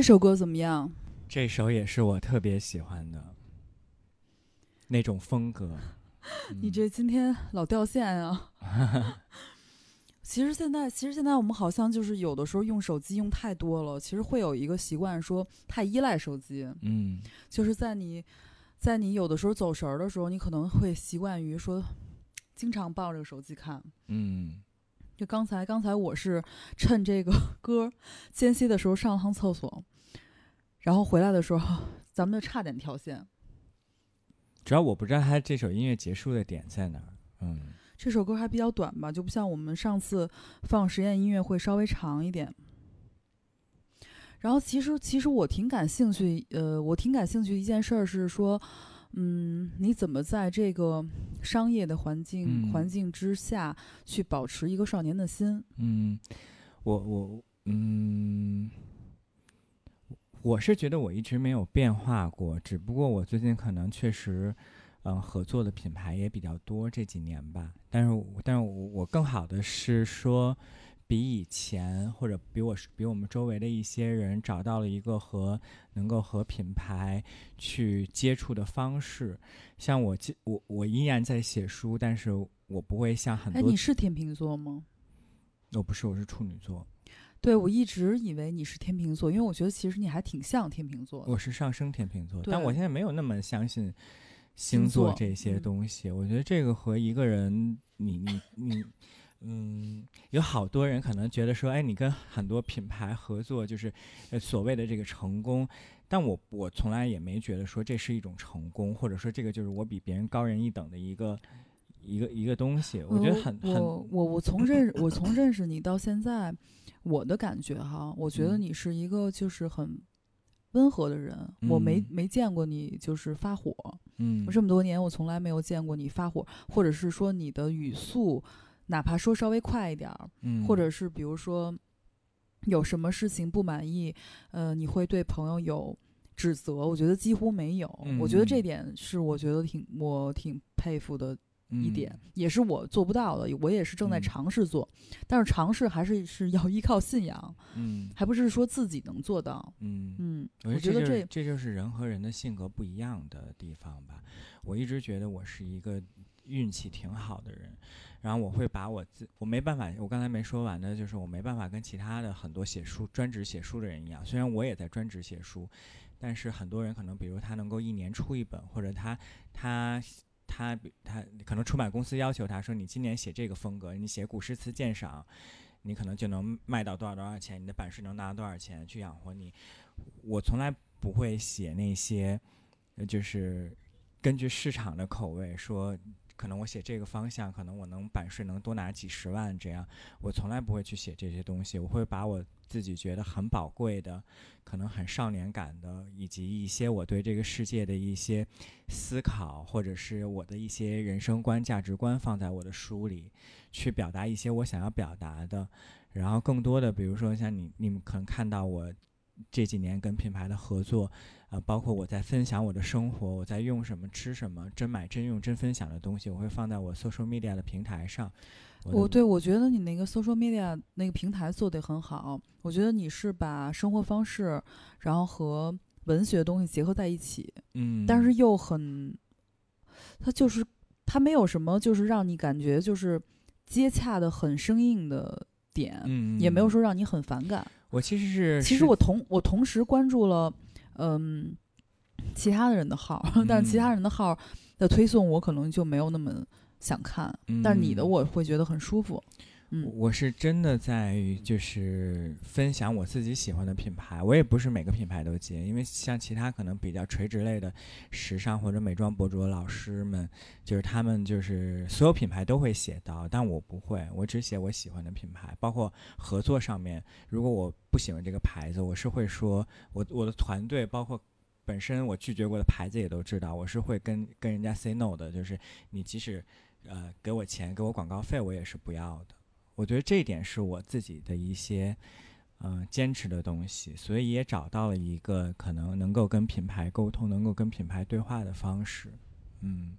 这首歌怎么样？这首也是我特别喜欢的那种风格。(laughs) 你这今天老掉线啊！(laughs) 其实现在，其实现在我们好像就是有的时候用手机用太多了，其实会有一个习惯，说太依赖手机。嗯就是在你，在你有的时候走神儿的时候，你可能会习惯于说，经常抱着手机看。嗯就刚才，刚才我是趁这个歌间隙的时候上了趟厕所，然后回来的时候，咱们就差点跳线。主要我不知道他这首音乐结束的点在哪儿。嗯这首歌还比较短吧，就不像我们上次放实验音乐会稍微长一点。然后其实其实我挺感兴趣，呃，我挺感兴趣一件事儿是说，嗯，你怎么在这个商业的环境、嗯环境之下去保持一个少年的心？嗯，我我嗯，我是觉得我一直没有变化过，只不过我最近可能确实，嗯、合作的品牌也比较多这几年吧。但是，但是我我更好的是说，比以前或者比我比我们周围的一些人找到了一个和能够和品牌去接触的方式。像我记我我依然在写书，但是我不会像很哎，多你是天秤座吗？我不是我是处女座。对，我一直以为你是天秤座，因为我觉得其实你还挺像天秤座的。我是上升天秤座，但我现在没有那么相信星星座座这些嗯东西。我觉得这个和一个人，你你你，嗯，有好多人可能觉得说，哎，你跟很多品牌合作，就是呃所谓的这个成功。但我我从来也没觉得说这是一种成功，或者说这个就是我比别人高人一等的一个一个一个东西。我觉得很很我我我从认我从认识你到现在，我的感觉哈，我觉得嗯你是一个就是很温和的人。我没嗯没见过你就是发火，嗯我这么多年我从来没有见过你发火，或者是说你的语速，哪怕说稍微快一点儿，嗯或者是比如说有什么事情不满意，呃，你会对朋友有指责，我觉得几乎没有。我觉得这嗯点是我觉得挺我挺佩服的一点，嗯也是我做不到的，我也是正在嗯尝试做，但是尝试还是是要依靠信仰，嗯还不是说自己能做到。嗯嗯，我我觉得这这就是人和人的性格不一样的地方吧。我一直觉得我是一个运气挺好的人，然后我会把我自我没办法，我刚才没说完的就是我没办法跟其他的很多写书专职写书的人一样，虽然我也在专职写书，但是很多人可能比如他能够一年出一本，或者他他。他他可能出版公司要求他说，你今年写这个风格，你写古诗词鉴赏，你可能就能卖到多少多少钱，你的版税能拿到多少钱去养活你。我从来不会写那些，就是根据市场的口味说，可能我写这个方向，可能我能版税能多拿几十万这样。我从来不会去写这些东西，我会把我自己觉得很宝贵的，可能很少年感的，以及一些我对这个世界的一些思考，或者是我的一些人生观、价值观放在我的书里，去表达一些我想要表达的。然后更多的，比如说像你，你们可能看到我这几年跟品牌的合作，呃，包括我在分享我的生活，我在用什么、吃什么，真买真用、真分享的东西，我会放在我 social media 的平台上。的我对我觉得你那个 social media 那个平台做得很好，我觉得你是把生活方式，然后和文学的东西结合在一起，嗯，但是又很，它就是它没有什么就是让你感觉就是接洽的很生硬的点，嗯，也没有嗯说让你很反感。我其实是其实我同我同时关注了，嗯，其他的人的号，但是其他人的号的推送我可能就没有那么想看，但是你的嗯我会觉得很舒服。嗯我是真的在于就是分享我自己喜欢的品牌，我也不是每个品牌都接，因为像其他可能比较垂直类的时尚或者美妆博主老师们，就是他们就是所有品牌都会写到，但我不会，我只写我喜欢的品牌，包括合作上面，如果我不喜欢这个牌子，我是会说我我的团队包括。本身我拒绝过的牌子也都知道，我是会跟跟人家 say no 的，就是你即使呃给我钱给我广告费，我也是不要的。我觉得这一点是我自己的一些嗯、呃坚持的东西，所以也找到了一个可能能够跟品牌沟通、能够跟品牌对话的方式。嗯